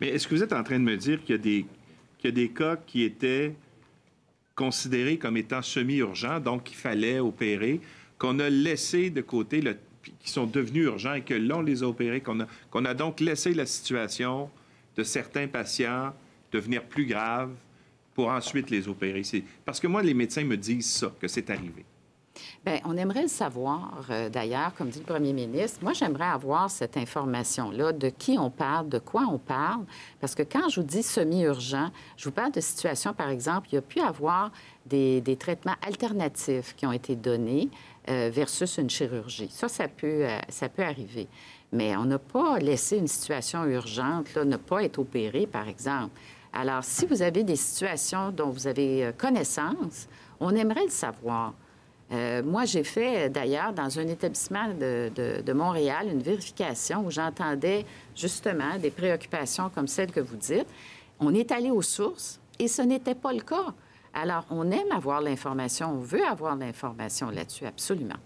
Mais est-ce que vous êtes en train de me dire qu'il y a des, qu'il y a des cas qui étaient considérés comme étant semi-urgents, donc qu'il fallait opérer, qu'on a laissé de côté, le, qui sont devenus urgents et que là, on les a opérés, qu'on a, donc laissé la situation de certains patients devenir plus grave pour ensuite les opérer. C'est, parce que moi, les médecins me disent ça, que c'est arrivé.
Bien, on aimerait le savoir, euh, d'ailleurs, comme dit le premier ministre. Moi, j'aimerais avoir cette information-là, de qui on parle, de quoi on parle, parce que quand je vous dis semi-urgent, je vous parle de situations, par exemple, il y a pu avoir des, traitements alternatifs qui ont été donnés euh, versus une chirurgie. Ça, ça peut, euh, ça peut arriver. Mais on n'a pas laissé une situation urgente, là, ne pas être opéré, par exemple. Alors, si vous avez des situations dont vous avez connaissance, on aimerait le savoir. Euh, moi, j'ai fait d'ailleurs dans un établissement de, Montréal une vérification où j'entendais justement des préoccupations comme celles que vous dites. On est allé aux sources et ce n'était pas le cas. Alors, on aime avoir l'information, on veut avoir l'information là-dessus, absolument.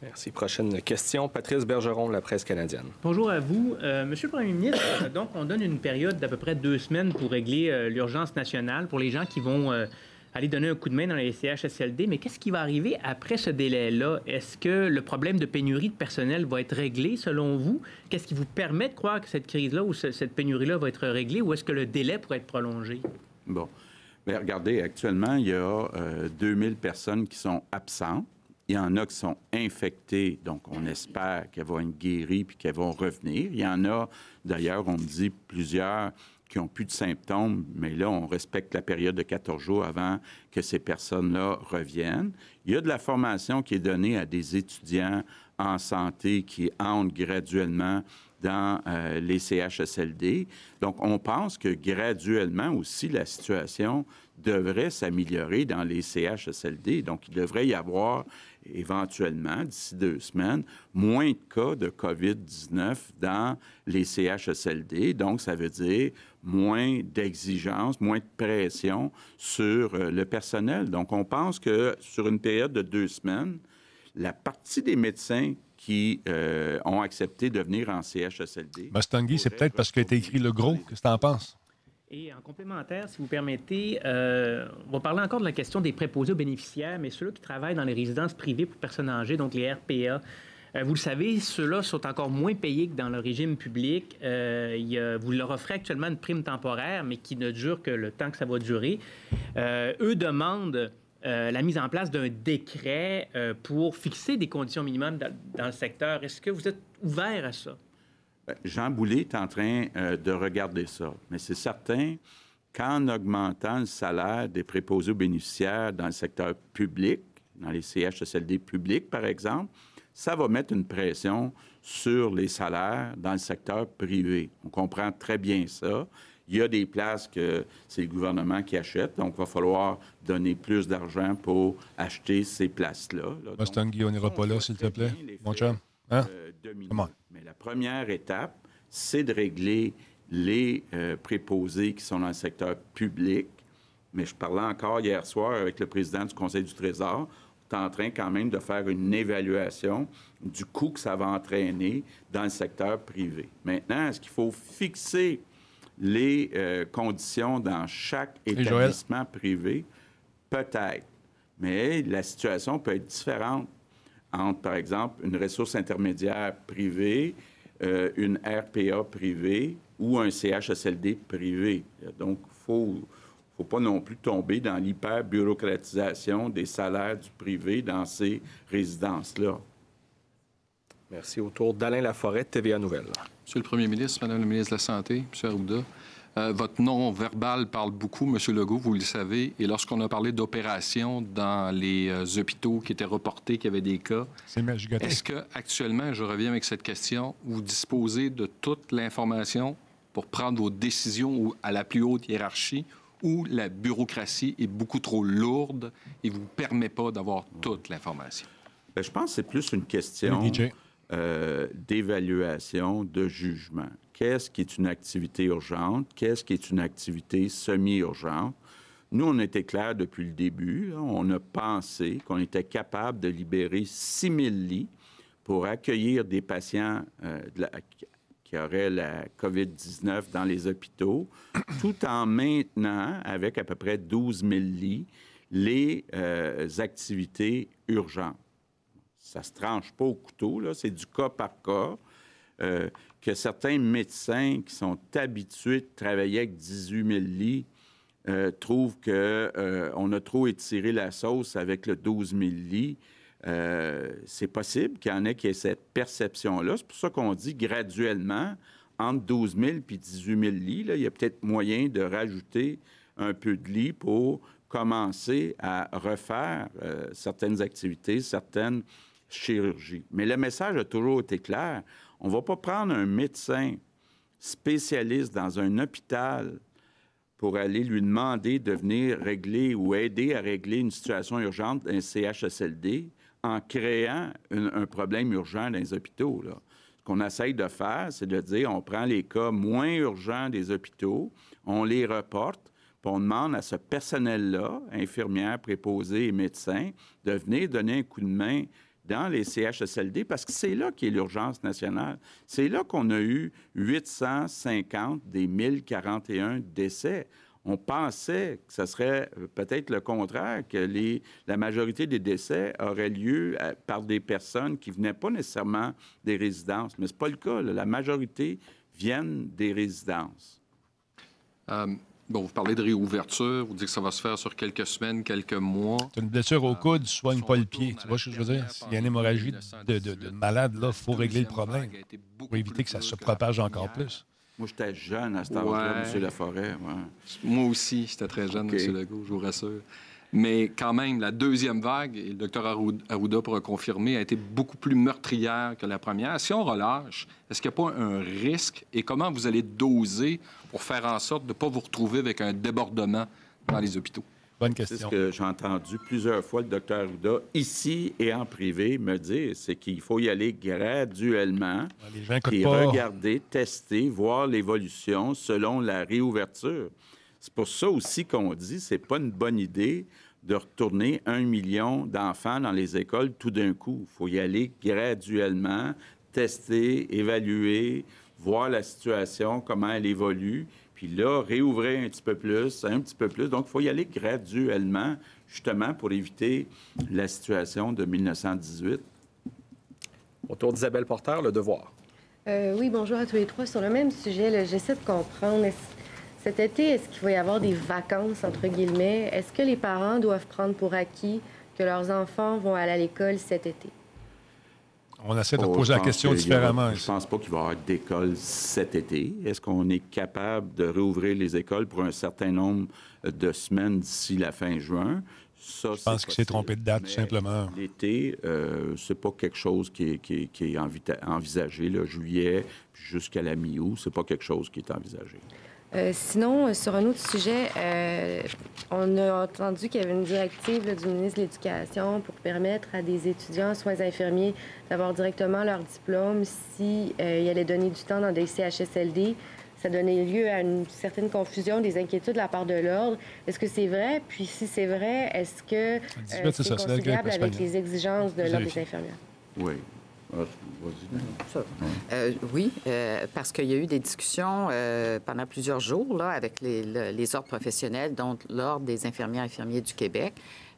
Merci. Prochaine question. Patrice Bergeron, la presse canadienne.
Bonjour à vous. Euh, Monsieur le Premier ministre, donc, on donne une période d'à peu près deux semaines pour régler euh, l'urgence nationale pour les gens qui vont aller donner un coup de main dans les CHSLD, mais qu'est-ce qui va arriver après ce délai-là? Est-ce que le problème de pénurie de personnel va être réglé selon vous? Qu'est-ce qui vous permet de croire que cette crise-là ou cette pénurie-là va être réglée ou est-ce que le délai pourrait être prolongé?
Bon. Bien, regardez, actuellement, il y a 2000 euh, personnes qui sont absentes. Il y en a qui sont infectées, donc on espère qu'elles vont être guéries puis qu'elles vont revenir. Il y en a, d'ailleurs, on me dit plusieurs qui ont plus de symptômes, mais là, on respecte la période de 14 jours avant que ces personnes-là reviennent. Il y a de la formation qui est donnée à des étudiants en santé qui entrent graduellement dans euh, les CHSLD. Donc, on pense que graduellement aussi, la situation devrait s'améliorer dans les CHSLD. Donc, il devrait y avoir éventuellement, d'ici deux semaines, moins de cas de COVID-19 dans les CHSLD. Donc, ça veut dire moins d'exigences, moins de pression sur euh, le personnel. Donc, on pense que sur une période de deux semaines, la partie des médecins qui euh, ont accepté de venir en CHSLD.
Mustangui, c'est peut-être parce que tu écrit le gros. Qu'est-ce que tu en penses?
Et en complémentaire, si vous permettez, euh, on va parler encore de la question des préposés aux bénéficiaires, mais ceux-là qui travaillent dans les résidences privées pour personnes âgées, donc les RPA. Euh, vous le savez, ceux-là sont encore moins payés que dans le régime public. Euh, vous leur offrez actuellement une prime temporaire, mais qui ne dure que le temps que ça va durer. eux demandent la mise en place d'un décret pour fixer des conditions minimum dans le secteur. Est-ce que vous êtes ouvert à ça?
Ben, Jean Boulet est en train euh, de regarder ça. Mais c'est certain qu'en augmentant le salaire des préposés aux bénéficiaires dans le secteur public, dans les CHSLD publics, par exemple, ça va mettre une pression sur les salaires dans le secteur privé. On comprend très bien ça. Il y a des places que c'est le gouvernement qui achète, donc il va falloir donner plus d'argent pour acheter ces places-là.
Mustang, on n'ira pas là, s'il te plaît. Mon chum. Hein?
Mais la première étape, c'est de régler les euh, préposés qui sont dans le secteur public. Mais je parlais encore hier soir avec le président du Conseil du Trésor. En train quand même de faire une évaluation du coût que ça va entraîner dans le secteur privé. Maintenant, est-ce qu'il faut fixer les euh, conditions dans chaque établissement privé? Peut-être. Mais la situation peut être différente entre, par exemple, une ressource intermédiaire privée, euh, une RPA privée ou un CHSLD privé. Donc, il ne faut, pas non plus tomber dans l'hyper-bureaucratisation des salaires du privé dans ces résidences-là.
Merci. Autour d'Alain Laforêt, TVA Nouvelle.
Monsieur le Premier ministre, Madame la ministre de la Santé, M. Arruda, euh, votre nom verbal parle beaucoup, M. Legault, vous le savez. Et lorsqu'on a parlé d'opérations dans les euh, hôpitaux qui étaient reportés, qu'il y avait des cas, est-ce que actuellement, je reviens avec cette question, vous disposez de toute l'information pour prendre vos décisions à la plus haute hiérarchie ou la bureaucratie est beaucoup trop lourde et vous permet pas d'avoir toute l'information?
Bien, je pense que c'est plus une question euh, d'évaluation, de jugement qu'est-ce qui est une activité urgente, qu'est-ce qui est une activité semi-urgente? Nous, on était clair depuis le début. On a pensé qu'on était capable de libérer 6 000 lits pour accueillir des patients euh, qui auraient la COVID-19 dans les hôpitaux, tout en maintenant, avec à peu près 12 000 lits, les euh, activités urgentes. Ça se tranche pas au couteau, c'est du cas par cas. Euh, que certains médecins qui sont habitués de travailler avec 18 000 lits euh, trouvent qu'on euh, a trop étiré la sauce avec le 12 000 lits. C'est possible qu'il y en ait qui aient cette perception-là. C'est pour ça qu'on dit graduellement, entre 12 000 et 18 000 lits, il y a peut-être moyen de rajouter un peu de lits pour commencer à refaire certaines activités, certaines Mais le message a toujours été clair. On ne va pas prendre un médecin spécialiste dans un hôpital pour aller lui demander de venir régler ou aider à régler une situation urgente d'un CHSLD en créant un problème urgent dans les hôpitaux. Ce qu'on essaye de faire, c'est de dire on prend les cas moins urgents des hôpitaux, on les reporte, puis on demande à ce personnel-là, infirmières, préposés et médecins, de venir donner un coup de main dans les CHSLD parce que c'est là qu'est l'urgence nationale. C'est là qu'on a eu 850 des 1041 décès. On pensait que ce serait euh, peut-être le contraire, que les, la majorité des décès auraient lieu euh, par des personnes qui venaient pas nécessairement des résidences. Mais ce n'est pas le cas. La majorité viennent des résidences.
Euh, Bon, vous parlez de réouverture, vous dites que ça va se faire sur quelques semaines, quelques mois.
Une blessure au coude, tu soignes pas le pied. Tu vois ce que je veux dire? S'il y a une hémorragie de, malade, là, il faut régler le problème pour éviter que ça se propage encore plus.
Moi, j'étais jeune à ce temps-là, M. Laforêt.
Moi aussi, j'étais très jeune, M. Legault, je vous rassure. Mais quand même, la deuxième vague, et le docteur Arruda pourra confirmer, a été beaucoup plus meurtrière que la première. Si on relâche, est-ce qu'il n'y a pas un risque? Et comment vous allez doser pour faire en sorte de ne pas vous retrouver avec un débordement dans les hôpitaux?
Bonne question.
C'est ce que j'ai entendu plusieurs fois le docteur Arruda, ici et en privé, me dire, c'est qu'il faut y aller graduellement et regarder, tester, voir l'évolution selon la réouverture. C'est pour ça aussi qu'on dit c'est pas une bonne idée de retourner un million d'enfants dans les écoles tout d'un coup. Il faut y aller graduellement, tester, évaluer, voir la situation, comment elle évolue, puis là, réouvrir un petit peu plus, un petit peu plus. Donc, il faut y aller graduellement, justement, pour éviter la situation de 1918.
Autour d'Isabelle Porter, le devoir.
Euh, oui, bonjour à tous les trois. Sur le même sujet, j'essaie de comprendre. Cet été, est-ce qu'il va y avoir des vacances, entre guillemets? Est-ce que les parents doivent prendre pour acquis que leurs enfants vont aller à l'école cet été?
On essaie de oh, poser la question différemment.
je ne pense pas qu'il va y avoir d'école cet été. Est-ce qu'on est capable de réouvrir les écoles pour un certain nombre de semaines d'ici la fin juin?
Ça, je pense qu'il s'est trompé de date, tout simplement.
L'été, euh, c'est pas quelque chose qui est, qui qui est envisagé. Là, juillet jusqu'à la mi-août, c'est pas quelque chose qui est envisagé.
Euh, sinon, euh, sur un autre sujet, euh, on a entendu qu'il y avait une directive du ministre de l'Éducation pour permettre à des étudiants en soins infirmiers d'avoir directement leur diplôme s'ils si, allaient donner du temps dans des CHSLD. Ça donnait lieu à une certaine confusion, des inquiétudes de la part de l'ordre. Est-ce que c'est vrai? Puis si c'est vrai, est-ce que c'est conciliable avec les exigences de l'ordre des infirmières?
Oui. Ah,
euh, oui, euh, parce qu'il y a eu des discussions euh, pendant plusieurs jours là, avec les, ordres professionnels, dont l'Ordre des infirmières et infirmiers du Québec.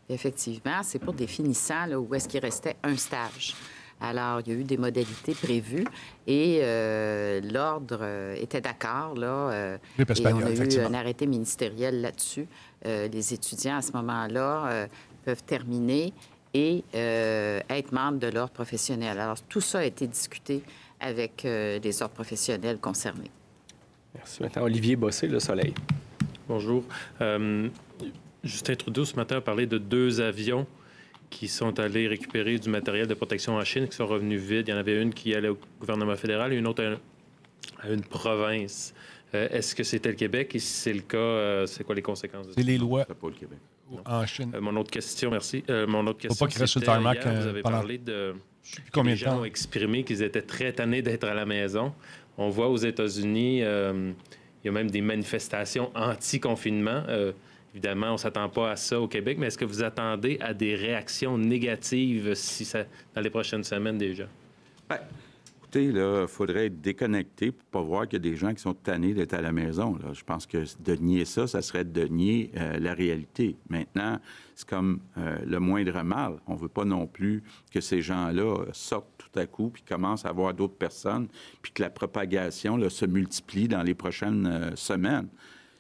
effectivement, c'est pour des finissants là, où est-ce qu'il restait un stage. Alors, il y a eu des modalités prévues et l'ordre était d'accord. Là, et on a eu un arrêté ministériel là-dessus. les étudiants, à ce moment-là, peuvent terminer et euh, être membre de l'ordre professionnel. Alors, tout ça a été discuté avec euh, les ordres professionnels concernés.
Merci. Maintenant, Olivier Bossé, Le Soleil. Bonjour. Euh, Justin Trudeau, ce matin, a parlé de deux avions qui sont allés récupérer du matériel de protection en Chine, qui sont revenus vides. Il y en avait une qui allait au gouvernement fédéral et une autre à une province. Est-ce que c'était le Québec? Et si c'est le cas, c'est quoi les conséquences de
ça? C'est les lois.
pas le Québec.
Euh, mon autre question, merci. Euh, mon autre question.
Faut pas qu'il reste sur le tarmac.
Hier, vous avez parlé de. combien les de gens temps. ont exprimé qu'ils étaient très tannés d'être à la maison. On voit aux États-Unis, euh, il y a même des manifestations anti-confinement. évidemment, on ne s'attend pas à ça au Québec, mais est-ce que vous attendez à des réactions négatives si ça, dans les prochaines semaines déjà?
Il faudrait être déconnecté pour pas voir qu'il y a des gens qui sont tannés d'être à la maison. Je pense que de nier ça, ça serait de nier euh, la réalité. Maintenant, c'est comme euh, le moindre mal. On veut pas non plus que ces gens-là sortent tout à coup puis commencent à voir d'autres personnes puis que la propagation se multiplie dans les prochaines euh, semaines.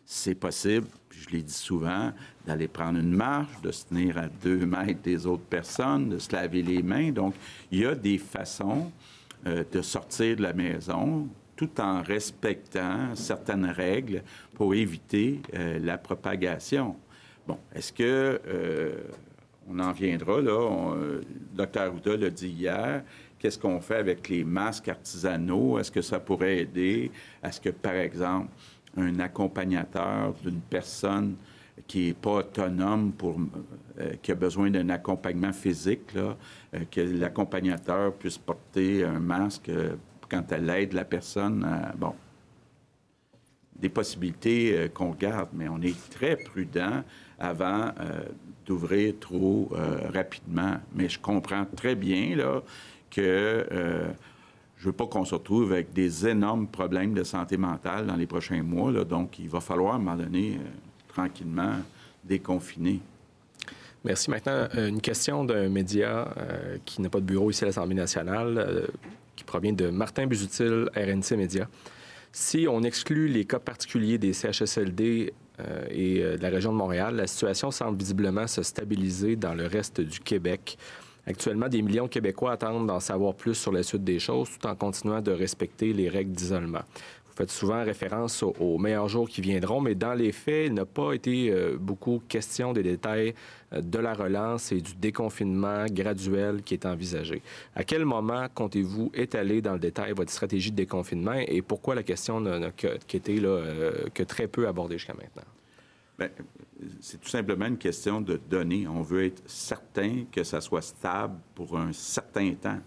c'est possible, je l'ai dit souvent, d'aller prendre une marche, de se tenir à deux mètres des autres personnes, de se laver les mains. Donc, il y a des façons euh, de sortir de la maison tout en respectant certaines règles pour éviter euh, la propagation. Bon, est-ce que euh, on en viendra là? Le docteur Houda l'a dit hier. Qu'est-ce qu'on fait avec les masques artisanaux? Est-ce que ça pourrait aider Est-ce que, par exemple, un accompagnateur d'une personne qui n'est pas autonome, pour, euh, qui a besoin d'un accompagnement physique, là, euh, que l'accompagnateur puisse porter un masque euh, quand elle aide la personne. bon, des possibilités qu'on garde, mais on est très prudent avant d'ouvrir trop rapidement. Mais je comprends très bien là, que je veux pas qu'on se retrouve avec des énormes problèmes de santé mentale dans les prochains mois. donc, il va falloir, à un moment donné, tranquillement, déconfiner.
Merci. Maintenant, euh, une question d'un média euh, qui n'a pas de bureau ici à l'Assemblée nationale, qui provient de Martin Busutil, RNC Média. Si on exclut les cas particuliers des CHSLD et de la région de Montréal, la situation semble visiblement se stabiliser dans le reste du Québec. Actuellement, des millions de Québécois attendent d'en savoir plus sur la suite des choses tout en continuant de respecter les règles d'isolement. Vous faites souvent référence aux, meilleurs jours qui viendront, mais dans les faits, il n'a pas été euh, beaucoup question des détails euh, de la relance et du déconfinement graduel qui est envisagé. À quel moment comptez-vous étaler dans le détail votre stratégie de déconfinement et pourquoi la question n'a été euh, que très peu abordée jusqu'à maintenant?
Bien, c'est tout simplement une question de données. On veut être certain que ça soit stable pour un certain temps.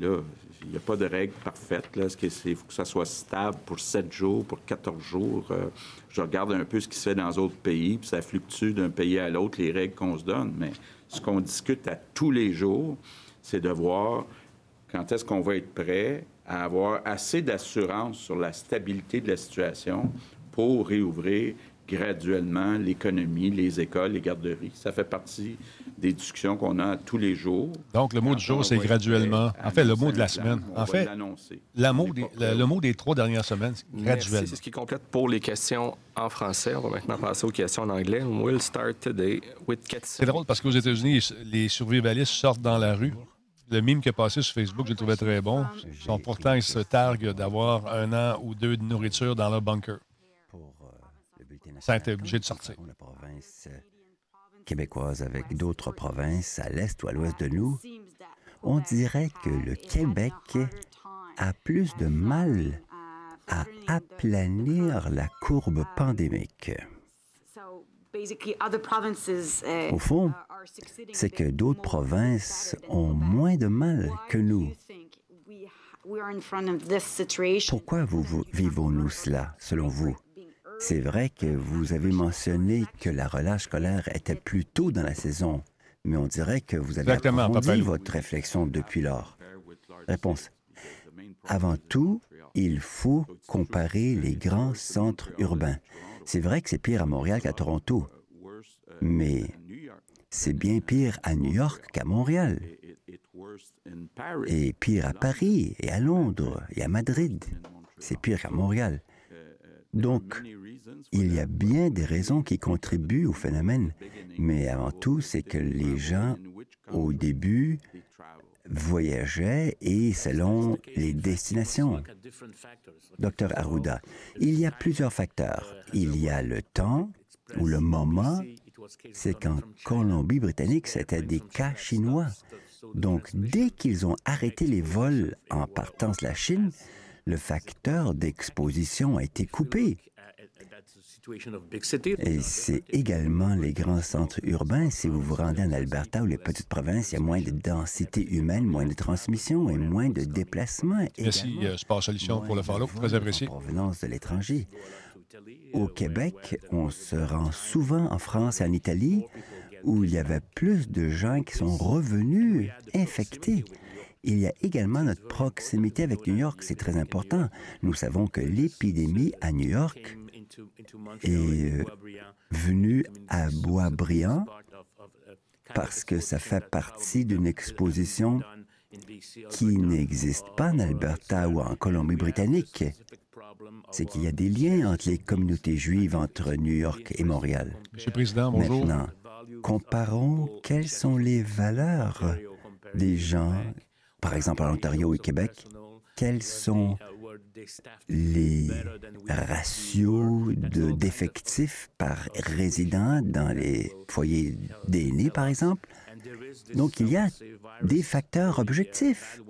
Là, il n'y a pas de règle parfaite. Là. Il faut que ça soit stable pour 7 jours, pour 14 jours? Euh, je regarde un peu ce qui se fait dans d'autres pays, puis ça fluctue d'un pays à l'autre, les règles qu'on se donne. Mais ce qu'on discute à tous les jours, c'est de voir quand est-ce qu'on va être prêt à avoir assez d'assurance sur la stabilité de la situation pour réouvrir graduellement l'économie, les écoles, les garderies. Ça fait partie des discussions qu'on a tous les jours.
Donc, le mot du jour, c'est graduellement. En fait, le mot de la semaine. En fait, le, mot des, le, mot des trois dernières semaines, graduellement.
C'est ce qui complète pour les questions en français. On va maintenant passer aux questions en anglais. We'll start today with
C'est drôle parce qu'aux États-Unis, les survivalistes sortent dans la rue. Le mime qui est passé sur Facebook, je le trouvais très bon. pourtant, ils se targuent d'avoir un an ou deux de nourriture dans leur bunker. Ça a été obligé de sortir.
La province québécoise avec d'autres provinces à l'est ou à l'ouest de nous, on dirait que le Québec a plus de mal à aplanir la courbe pandémique. Au fond, c'est que d'autres provinces ont moins de mal que nous. Pourquoi vivons-nous cela, selon vous? C'est vrai que vous avez mentionné que la relâche scolaire était plus tôt dans la saison, mais on dirait que vous avez approfondi votre réflexion depuis lors. Réponse. Avant tout, il faut comparer les grands centres urbains. C'est vrai que c'est pire à Montréal qu'à Toronto, mais c'est bien pire à New York qu'à Montréal, et pire à Paris, et à Londres, et à Madrid. C'est pire qu'à Montréal. Donc, il y a bien des raisons qui contribuent au phénomène, mais avant tout, c'est que les gens, au début, voyageaient et selon les destinations. Docteur Arruda, il y a plusieurs facteurs. Il y a le temps ou le moment. C'est qu'en Colombie-Britannique, c'était des cas chinois. Donc, dès qu'ils ont arrêté les vols en partance de la Chine, le facteur d'exposition a été coupé. Et c'est également les grands centres urbains. Si vous vous rendez en Alberta ou les petites provinces, il y a moins de densité humaine, moins de transmission et moins de déplacements.
Merci, euh, Sport Solutions, pour le follow. Très apprécié.
provenance de l'étranger. Au Québec, on se rend souvent en France et en Italie où il y avait plus de gens qui sont revenus infectés. Il y a également notre proximité avec New York, c'est très important. Nous savons que l'épidémie à New York est euh, venue à Boisbriand parce que ça fait partie d'une exposition qui n'existe pas en Alberta ou en Colombie-Britannique. c'est qu'il y a des liens entre les communautés juives entre New York et Montréal.
Monsieur le Président, bonjour.
Maintenant, comparons quelles sont les valeurs des gens, par exemple en Ontario et Québec, quels sont les ratios d'effectifs par résident dans les foyers d'aînés, par exemple. Donc, il y a des facteurs objectifs.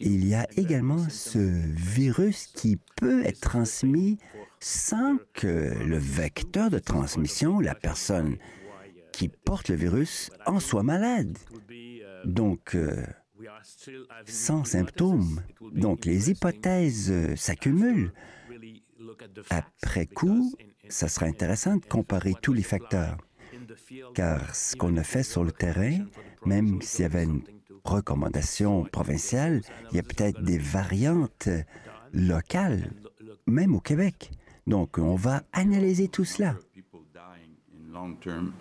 Il y a également ce virus qui peut être transmis sans que le vecteur de transmission, la personne qui porte le virus, en soit malade. Donc, euh, sans symptômes. Donc les hypothèses s'accumulent. Après coup, ça sera intéressant de comparer tous les facteurs, car ce qu'on a fait sur le terrain, même s'il y avait une recommandation provinciale, il y a peut-être des variantes locales, même au Québec. Donc, on va analyser tout cela.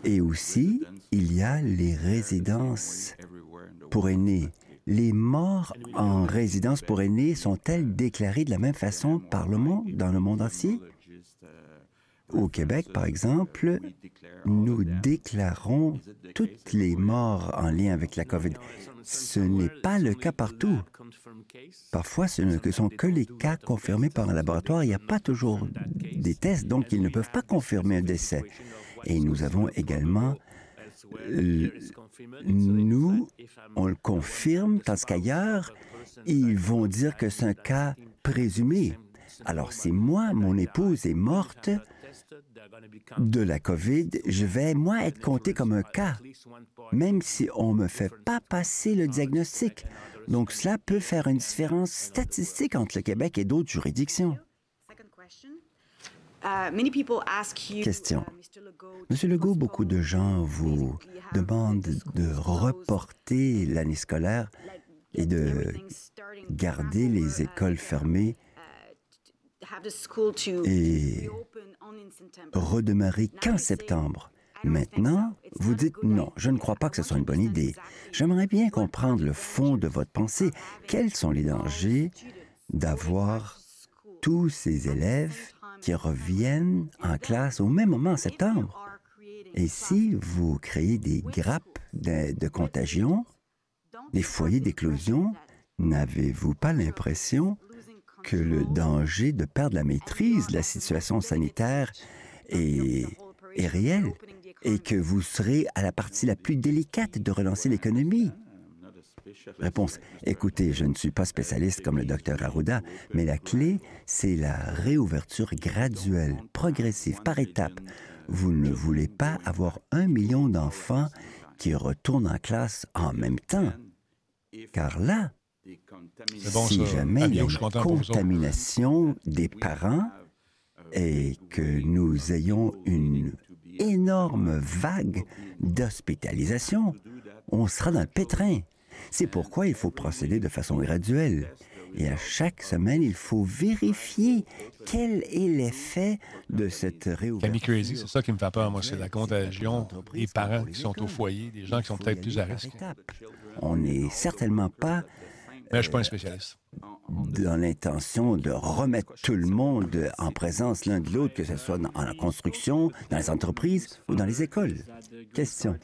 Et aussi, il y a les résidences pour aînés les morts en résidence pour aînés sont-elles déclarées de la même façon par le monde, dans le monde entier? Au Québec, par exemple, nous déclarons toutes les morts en lien avec la COVID. Ce n'est pas le cas partout. Parfois, ce ne sont que les cas confirmés par un laboratoire. Il n'y a pas toujours des tests, donc ils ne peuvent pas confirmer un décès. Et nous avons également nous, on le confirme, tandis qu'ailleurs, ils vont dire que c'est un cas présumé. Alors, si moi, mon épouse est morte de la COVID, je vais, moi, être compté comme un cas, même si on ne me fait pas passer le diagnostic. Donc, cela peut faire une différence statistique entre le Québec et d'autres juridictions.
Uh,
Question. Monsieur Legault, beaucoup de gens vous demandent de reporter l'année scolaire et de garder les écoles fermées et redémarrer qu'en septembre. Maintenant, vous dites non, je ne crois pas que ce soit une bonne idée. J'aimerais bien comprendre le fond de votre pensée. Quels sont les dangers d'avoir tous ces élèves qui reviennent en classe au même moment en septembre. Et si vous créez des grappes de, contagion, des foyers d'éclosion, n'avez-vous pas l'impression que le danger de perdre la maîtrise de la situation sanitaire est, est réel et que vous serez à la partie la plus délicate de relancer l'économie? Réponse. Écoutez, je ne suis pas spécialiste comme le docteur Arruda, mais la clé, c'est la réouverture graduelle, progressive, par étapes. Vous ne voulez pas avoir un million d'enfants qui retournent en classe en même temps. Car là, si jamais il y a une contamination des parents et que nous ayons une énorme vague d'hospitalisation, on sera dans le pétrin. C'est pourquoi il faut procéder de façon graduelle. Et à chaque semaine, il faut vérifier quel est l'effet de cette réouverture.
Crazy, c'est ça qui me fait peur, moi, c'est la contagion des parents qui sont au foyer, des gens qui sont peut-être plus à risque.
On n'est certainement pas...
Mais je ne suis pas un spécialiste.
Dans l'intention de remettre tout le monde en présence l'un de l'autre, que ce soit dans la construction, dans les entreprises ou dans les écoles. Question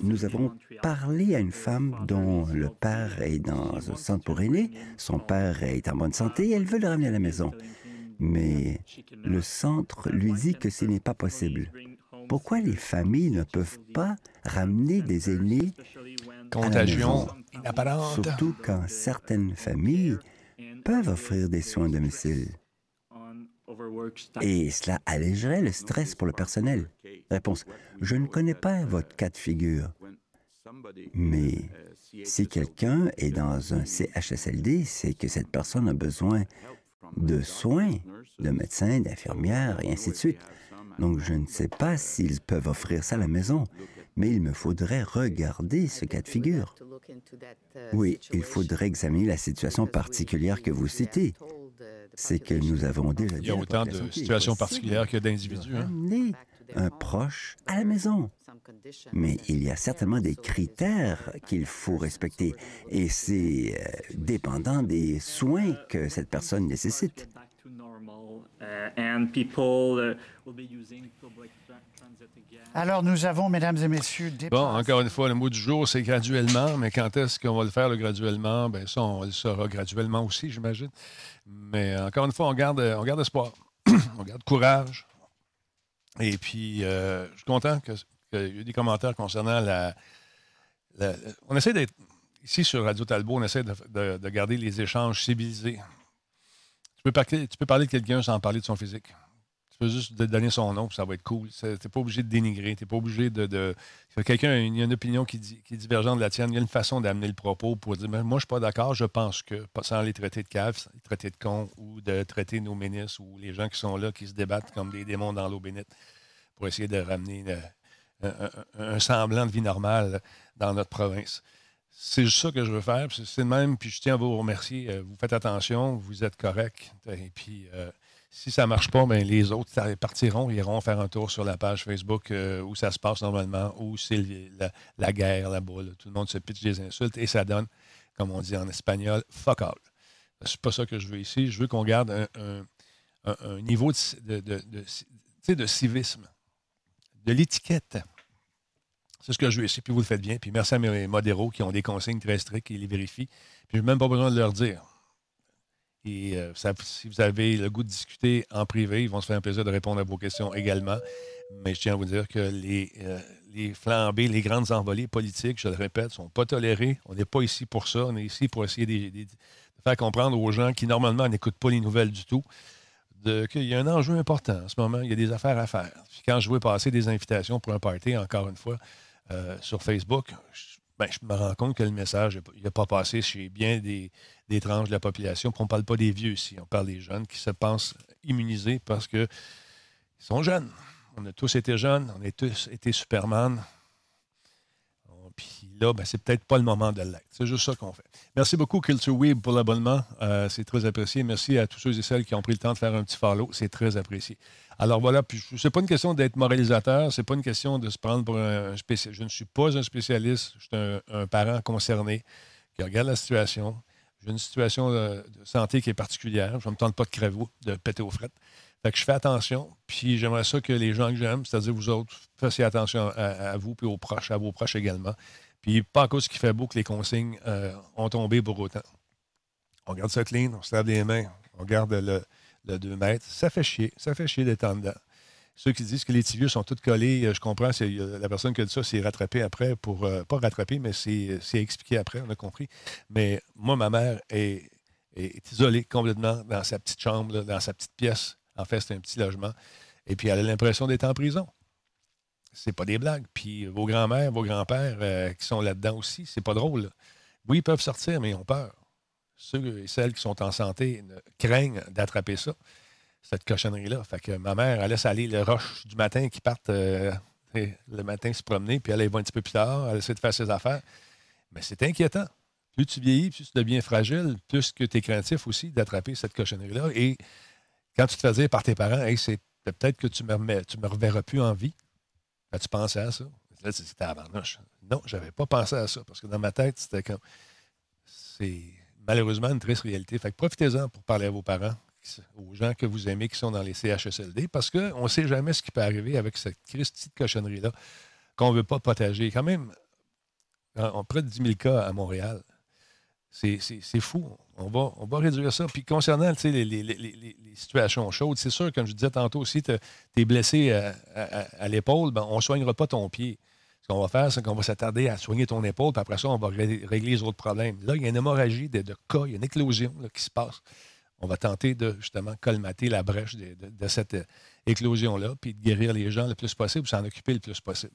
nous avons parlé à une femme dont le père est dans un centre pour aînés. Son père est en bonne santé et elle veut le ramener à la maison. Mais le centre lui dit que ce n'est pas possible. Pourquoi les familles ne peuvent pas ramener des aînés
Contagion
Surtout quand certaines familles peuvent offrir des soins à domicile. Et cela allégerait le stress pour le personnel. Réponse. Je ne connais pas votre cas de figure. Mais si quelqu'un est dans un CHSLD, c'est que cette personne a besoin de soins, de médecins, d'infirmières et ainsi de suite. Donc, je ne sais pas s'ils peuvent offrir ça à la maison, mais il me faudrait regarder ce cas de figure. Oui, il faudrait examiner la situation particulière que vous citez c'est que nous avons déjà...
Il y a autant de situations particulières que d'individus. Hein?
Un proche à la maison. Mais il y a certainement des critères qu'il faut respecter et c'est euh, dépendant des soins que cette personne nécessite.
Alors, nous avons, mesdames et messieurs, des...
Bon, encore une fois, le mot du jour, c'est graduellement, mais quand est-ce qu'on va le faire, le graduellement? Bien, ça, on le saura graduellement aussi, j'imagine. Mais encore une fois, on garde, on garde espoir, on garde courage. Et puis, euh, je suis content qu'il y ait des commentaires concernant la... on essaie d'être... Ici, sur Radio Talbot, on essaie de garder les échanges civilisés. Tu peux parler de quelqu'un sans parler de son physique. Tu peux juste donner son nom, ça va être cool. Tu n'es pas obligé de dénigrer. Tu n'es pas obligé de. Quelqu'un a une, opinion qui, qui, est divergente de la tienne. Il y a une façon d'amener le propos pour dire Moi, je ne suis pas d'accord, je pense que, sans les traiter de cave, les traiter de cons ou de traiter nos ministres ou les gens qui sont là, qui se débattent comme des démons dans l'eau bénite pour essayer de ramener un, semblant de vie normale dans notre province. C'est juste ça que je veux faire. C'est le même. Puis je tiens à vous remercier. Euh, vous faites attention, vous êtes correct. Et puis, euh, si ça ne marche pas, bien, les autres partiront, iront faire un tour sur la page Facebook euh, où ça se passe normalement, où c'est la, guerre là-bas. Tout le monde se pitche des insultes et ça donne, comme on dit en espagnol, fuck all. C'est pas ça que je veux ici. Je veux qu'on garde un, niveau de, de, de civisme, de l'étiquette. C'est ce que je veux ici, puis vous le faites bien. Puis merci à mes modéraux qui ont des consignes très strictes et les vérifient. Puis je n'ai même pas besoin de leur dire. Et euh, si vous avez le goût de discuter en privé, ils vont se faire un plaisir de répondre à vos questions également. Mais je tiens à vous dire que les, euh, les flambées, les grandes envolées politiques, je le répète, ne sont pas tolérées. On n'est pas ici pour ça. On est ici pour essayer de, faire comprendre aux gens qui, normalement, n'écoutent pas les nouvelles du tout, qu'il y a un enjeu important en ce moment. Il y a des affaires à faire. quand je veux passer des invitations pour un party, encore une fois, euh, sur Facebook, ben, je, me rends compte que le message n'a pas passé chez bien des, tranches de la population. on ne parle pas des vieux ici, on parle des jeunes qui se pensent immunisés parce qu'ils sont jeunes. On a tous été jeunes, on a tous été Superman. Puis là, ben, c'est peut-être pas le moment de l'être. C'est juste ça qu'on fait. Merci beaucoup, Culture Weeb, pour l'abonnement. Euh, c'est très apprécié. Merci à tous ceux et celles qui ont pris le temps de faire un petit follow. C'est très apprécié. Alors voilà, puis c'est pas une question d'être moralisateur, c'est pas une question de se prendre pour un spécialiste. Je ne suis pas un spécialiste, je suis un, parent concerné qui regarde la situation. J'ai une situation de, santé qui est particulière. Je ne me tente pas de crever, de péter aux frettes. Fait que je fais attention, puis j'aimerais ça que les gens que j'aime, c'est-à-dire vous autres, fassiez attention à, vous puis aux proches, à vos proches également. Puis pas à cause qu'il fait beau que les consignes euh, ont tombé pour autant. On garde ça clean, on se lave les mains, on garde le, de 2 mètres. Ça fait chier. Ça fait chier d'être en dedans. Ceux qui disent que les tibieux sont tous collés, euh, je comprends, c'est la personne qui a dit ça s'est rattrapée après pour. Euh, pas rattrapée, mais c'est expliqué après, on a compris. Mais moi, ma mère est, isolée complètement dans sa petite chambre, dans sa petite pièce. En fait, c'est un petit logement. Et puis, elle a l'impression d'être en prison. C'est pas des blagues. Puis, vos grands-mères, vos grands-pères euh, qui sont là-dedans aussi, c'est pas drôle. Oui, ils peuvent sortir, mais ils ont peur ceux et celles qui sont en santé craignent d'attraper ça, cette cochonnerie-là. Fait que ma mère, elle laisse aller le roche du matin qui partent euh, le matin se promener, puis elle, va un petit peu plus tard, elle essaie de faire ses affaires. Mais c'est inquiétant. Plus tu vieillis, plus tu deviens fragile, plus que tu es craintif aussi d'attraper cette cochonnerie-là. Et quand tu te fais dire par tes parents, hey, c'est peut-être que tu me, tu me reverras plus en vie, as-tu pensé à ça? Là, c'était Non, j'avais pas pensé à ça, parce que dans ma tête, c'était comme. C'est malheureusement une triste réalité. Fait que profitez-en pour parler à vos parents, aux gens que vous aimez qui sont dans les CHSLD, parce qu'on ne sait jamais ce qui peut arriver avec cette petite cochonnerie-là qu'on ne veut pas protéger. Quand même, on près de 10 000 cas à Montréal. C'est fou. On va, on va réduire ça. Puis concernant les, les, situations chaudes, c'est sûr, comme je disais tantôt, si tu es blessé à, l'épaule, ben, on ne soignera pas ton pied. Ce qu'on va faire, c'est qu'on va s'attarder à soigner ton épaule, puis après ça, on va régler les autres problèmes. Là, il y a une hémorragie de, cas, il y a une éclosion qui se passe. On va tenter de justement colmater la brèche de, cette euh, éclosion-là, puis de guérir les gens le plus possible, s'en occuper le plus possible.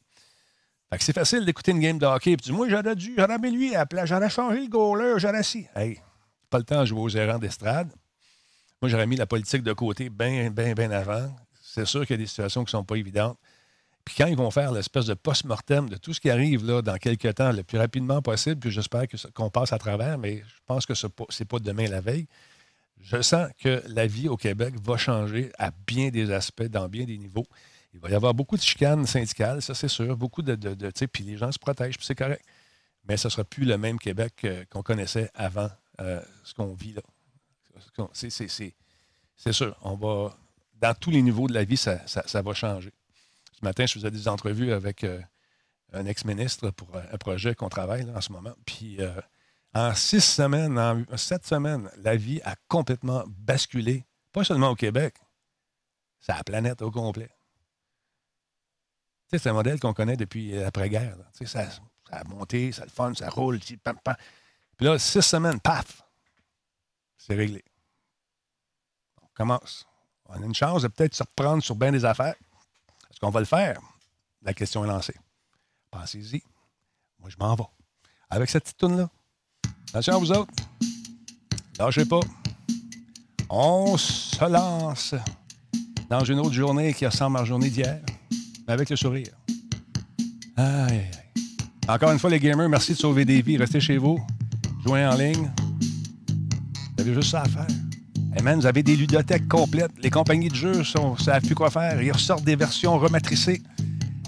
Fait que c'est facile d'écouter une game de hockey, puis moi, j'aurais dû, j'aurais mis lui à la j'aurais changé le goaler, j'aurais si. Hey, pas le temps de jouer aux errants d'estrade. Moi, j'aurais mis la politique de côté bien, bien, bien avant. C'est sûr qu'il y a des situations qui ne sont pas évidentes. Puis quand ils vont faire l'espèce de post-mortem de tout ce qui arrive là, dans quelques temps, le plus rapidement possible, puis j'espère qu'on passe à travers, mais je pense que ce n'est pas demain la veille, je sens que la vie au Québec va changer à bien des aspects, dans bien des niveaux. Il va y avoir beaucoup de chicanes syndicales, ça c'est sûr, beaucoup de... de, puis les gens se protègent, puis c'est correct. Mais ce ne sera plus le même Québec euh, qu'on connaissait avant euh, ce qu'on vit là. C'est sûr, on va... Dans tous les niveaux de la vie, ça, va changer. Ce matin, je faisais des entrevues avec euh, un ex-ministre pour un projet qu'on travaille en ce moment. Puis en six semaines, en sept semaines, la vie a complètement basculé, pas seulement au Québec, c'est la planète au complet. c'est un modèle qu'on connaît depuis l'après-guerre. Ça, ça, a monté, ça le fun, ça roule. Puis là, six semaines, paf, c'est réglé. On commence. On a une chance de peut-être se reprendre sur bien des affaires. Est-ce qu'on va le faire? La question est lancée. Pensez-y. Moi, je m'en vais. Avec cette petite toune-là. Attention à vous autres. Lâchez pas. On se lance dans une autre journée qui ressemble à la journée d'hier, mais avec le sourire. Aïe, Encore une fois, les gamers, merci de sauver des vies. Restez chez vous. Jouez en ligne. Vous avez juste ça à faire. Hey man, vous avez des ludothèques complètes. Les compagnies de jeux ne savent plus quoi faire. Ils ressortent des versions rematricées.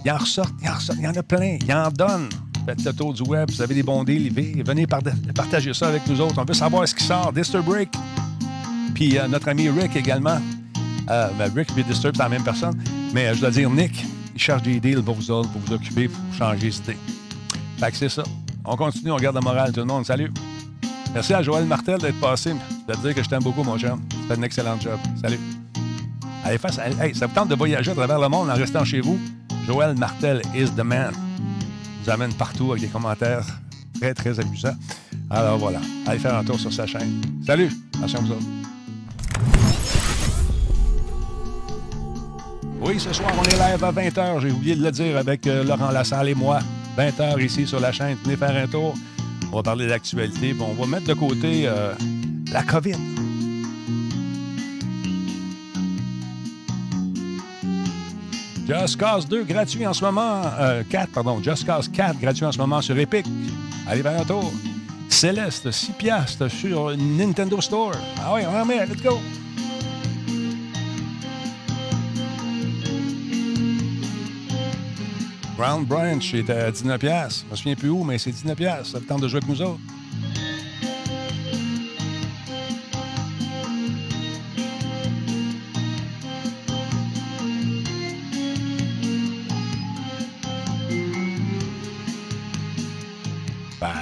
Ils en ressortent, ils en ressortent. Il y en a plein. Ils en donnent. Faites le tour du web, vous avez des bons deals, venez partager ça avec nous autres. On veut savoir ce qui sort. Disturb Rick. Puis euh, notre ami Rick également. Euh, ben, Rick et Disturb, c'est la même personne. Mais euh, je dois dire, Nick, il cherche des deals pour vous autres, pour vous occuper, pour changer d'idée. Fait que c'est ça. On continue, on garde la morale, tout le monde. Salut. Merci à Joël Martel d'être passé. Dois te dire que je t'aime beaucoup, mon chum. Tu fais un excellent job. Salut. Allez, face, hey, ça vous tente de voyager à travers le monde en restant chez vous? Joël Martel is the man nous amène partout avec des commentaires très, très amusants. Alors voilà, allez faire un tour sur sa chaîne. Salut, à vous autres. Oui, ce soir, on est live à 20h. J'ai oublié de le dire avec euh, Laurent Lassalle et moi. 20h ici sur la chaîne. Venez faire un tour. On va parler d'actualité. Bon, on va mettre de côté euh, la COVID. Just Cause 2 gratuit en ce moment. 4, euh, pardon. Just Cause 4 gratuit en ce moment sur Epic. Allez vers. Céleste, 6 piastres sur Nintendo Store. Ah oui, on en met. Let's go. Ground Branch est à 19 piastres. Je me souviens plus où, mais c'est 19 piastres. Ça le temps de jouer avec nous autres?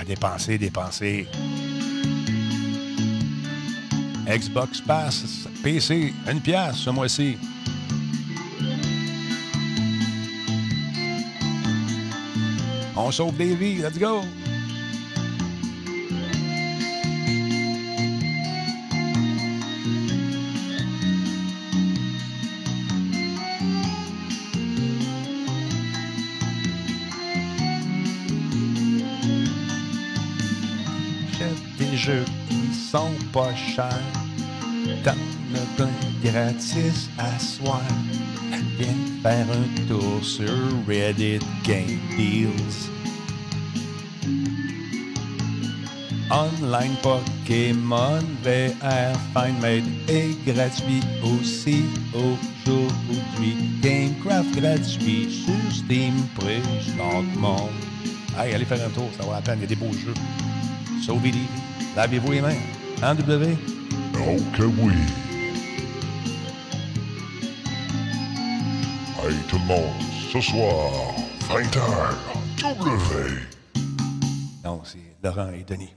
dépenser, dépenser. Xbox Pass, PC, une pièce ce mois-ci. On sauve des vies, let's go! jeux qui sont pas chers. T'en as plein gratis à soir. Viens faire un tour sur Reddit Game Deals. Online Pokémon VR FindMate est gratuit aussi aujourd'hui. Gamecraft gratuit sur Steam présentement. Hey, allez faire un tour, ça va la peine, il y a des beaux jeux. Sauvez des vies. Lavez-vous les mains. Hein, W?
Oh que oui. Hey tout le monde, ce soir, 20h, W.
Non, c'est Laurent et Denis.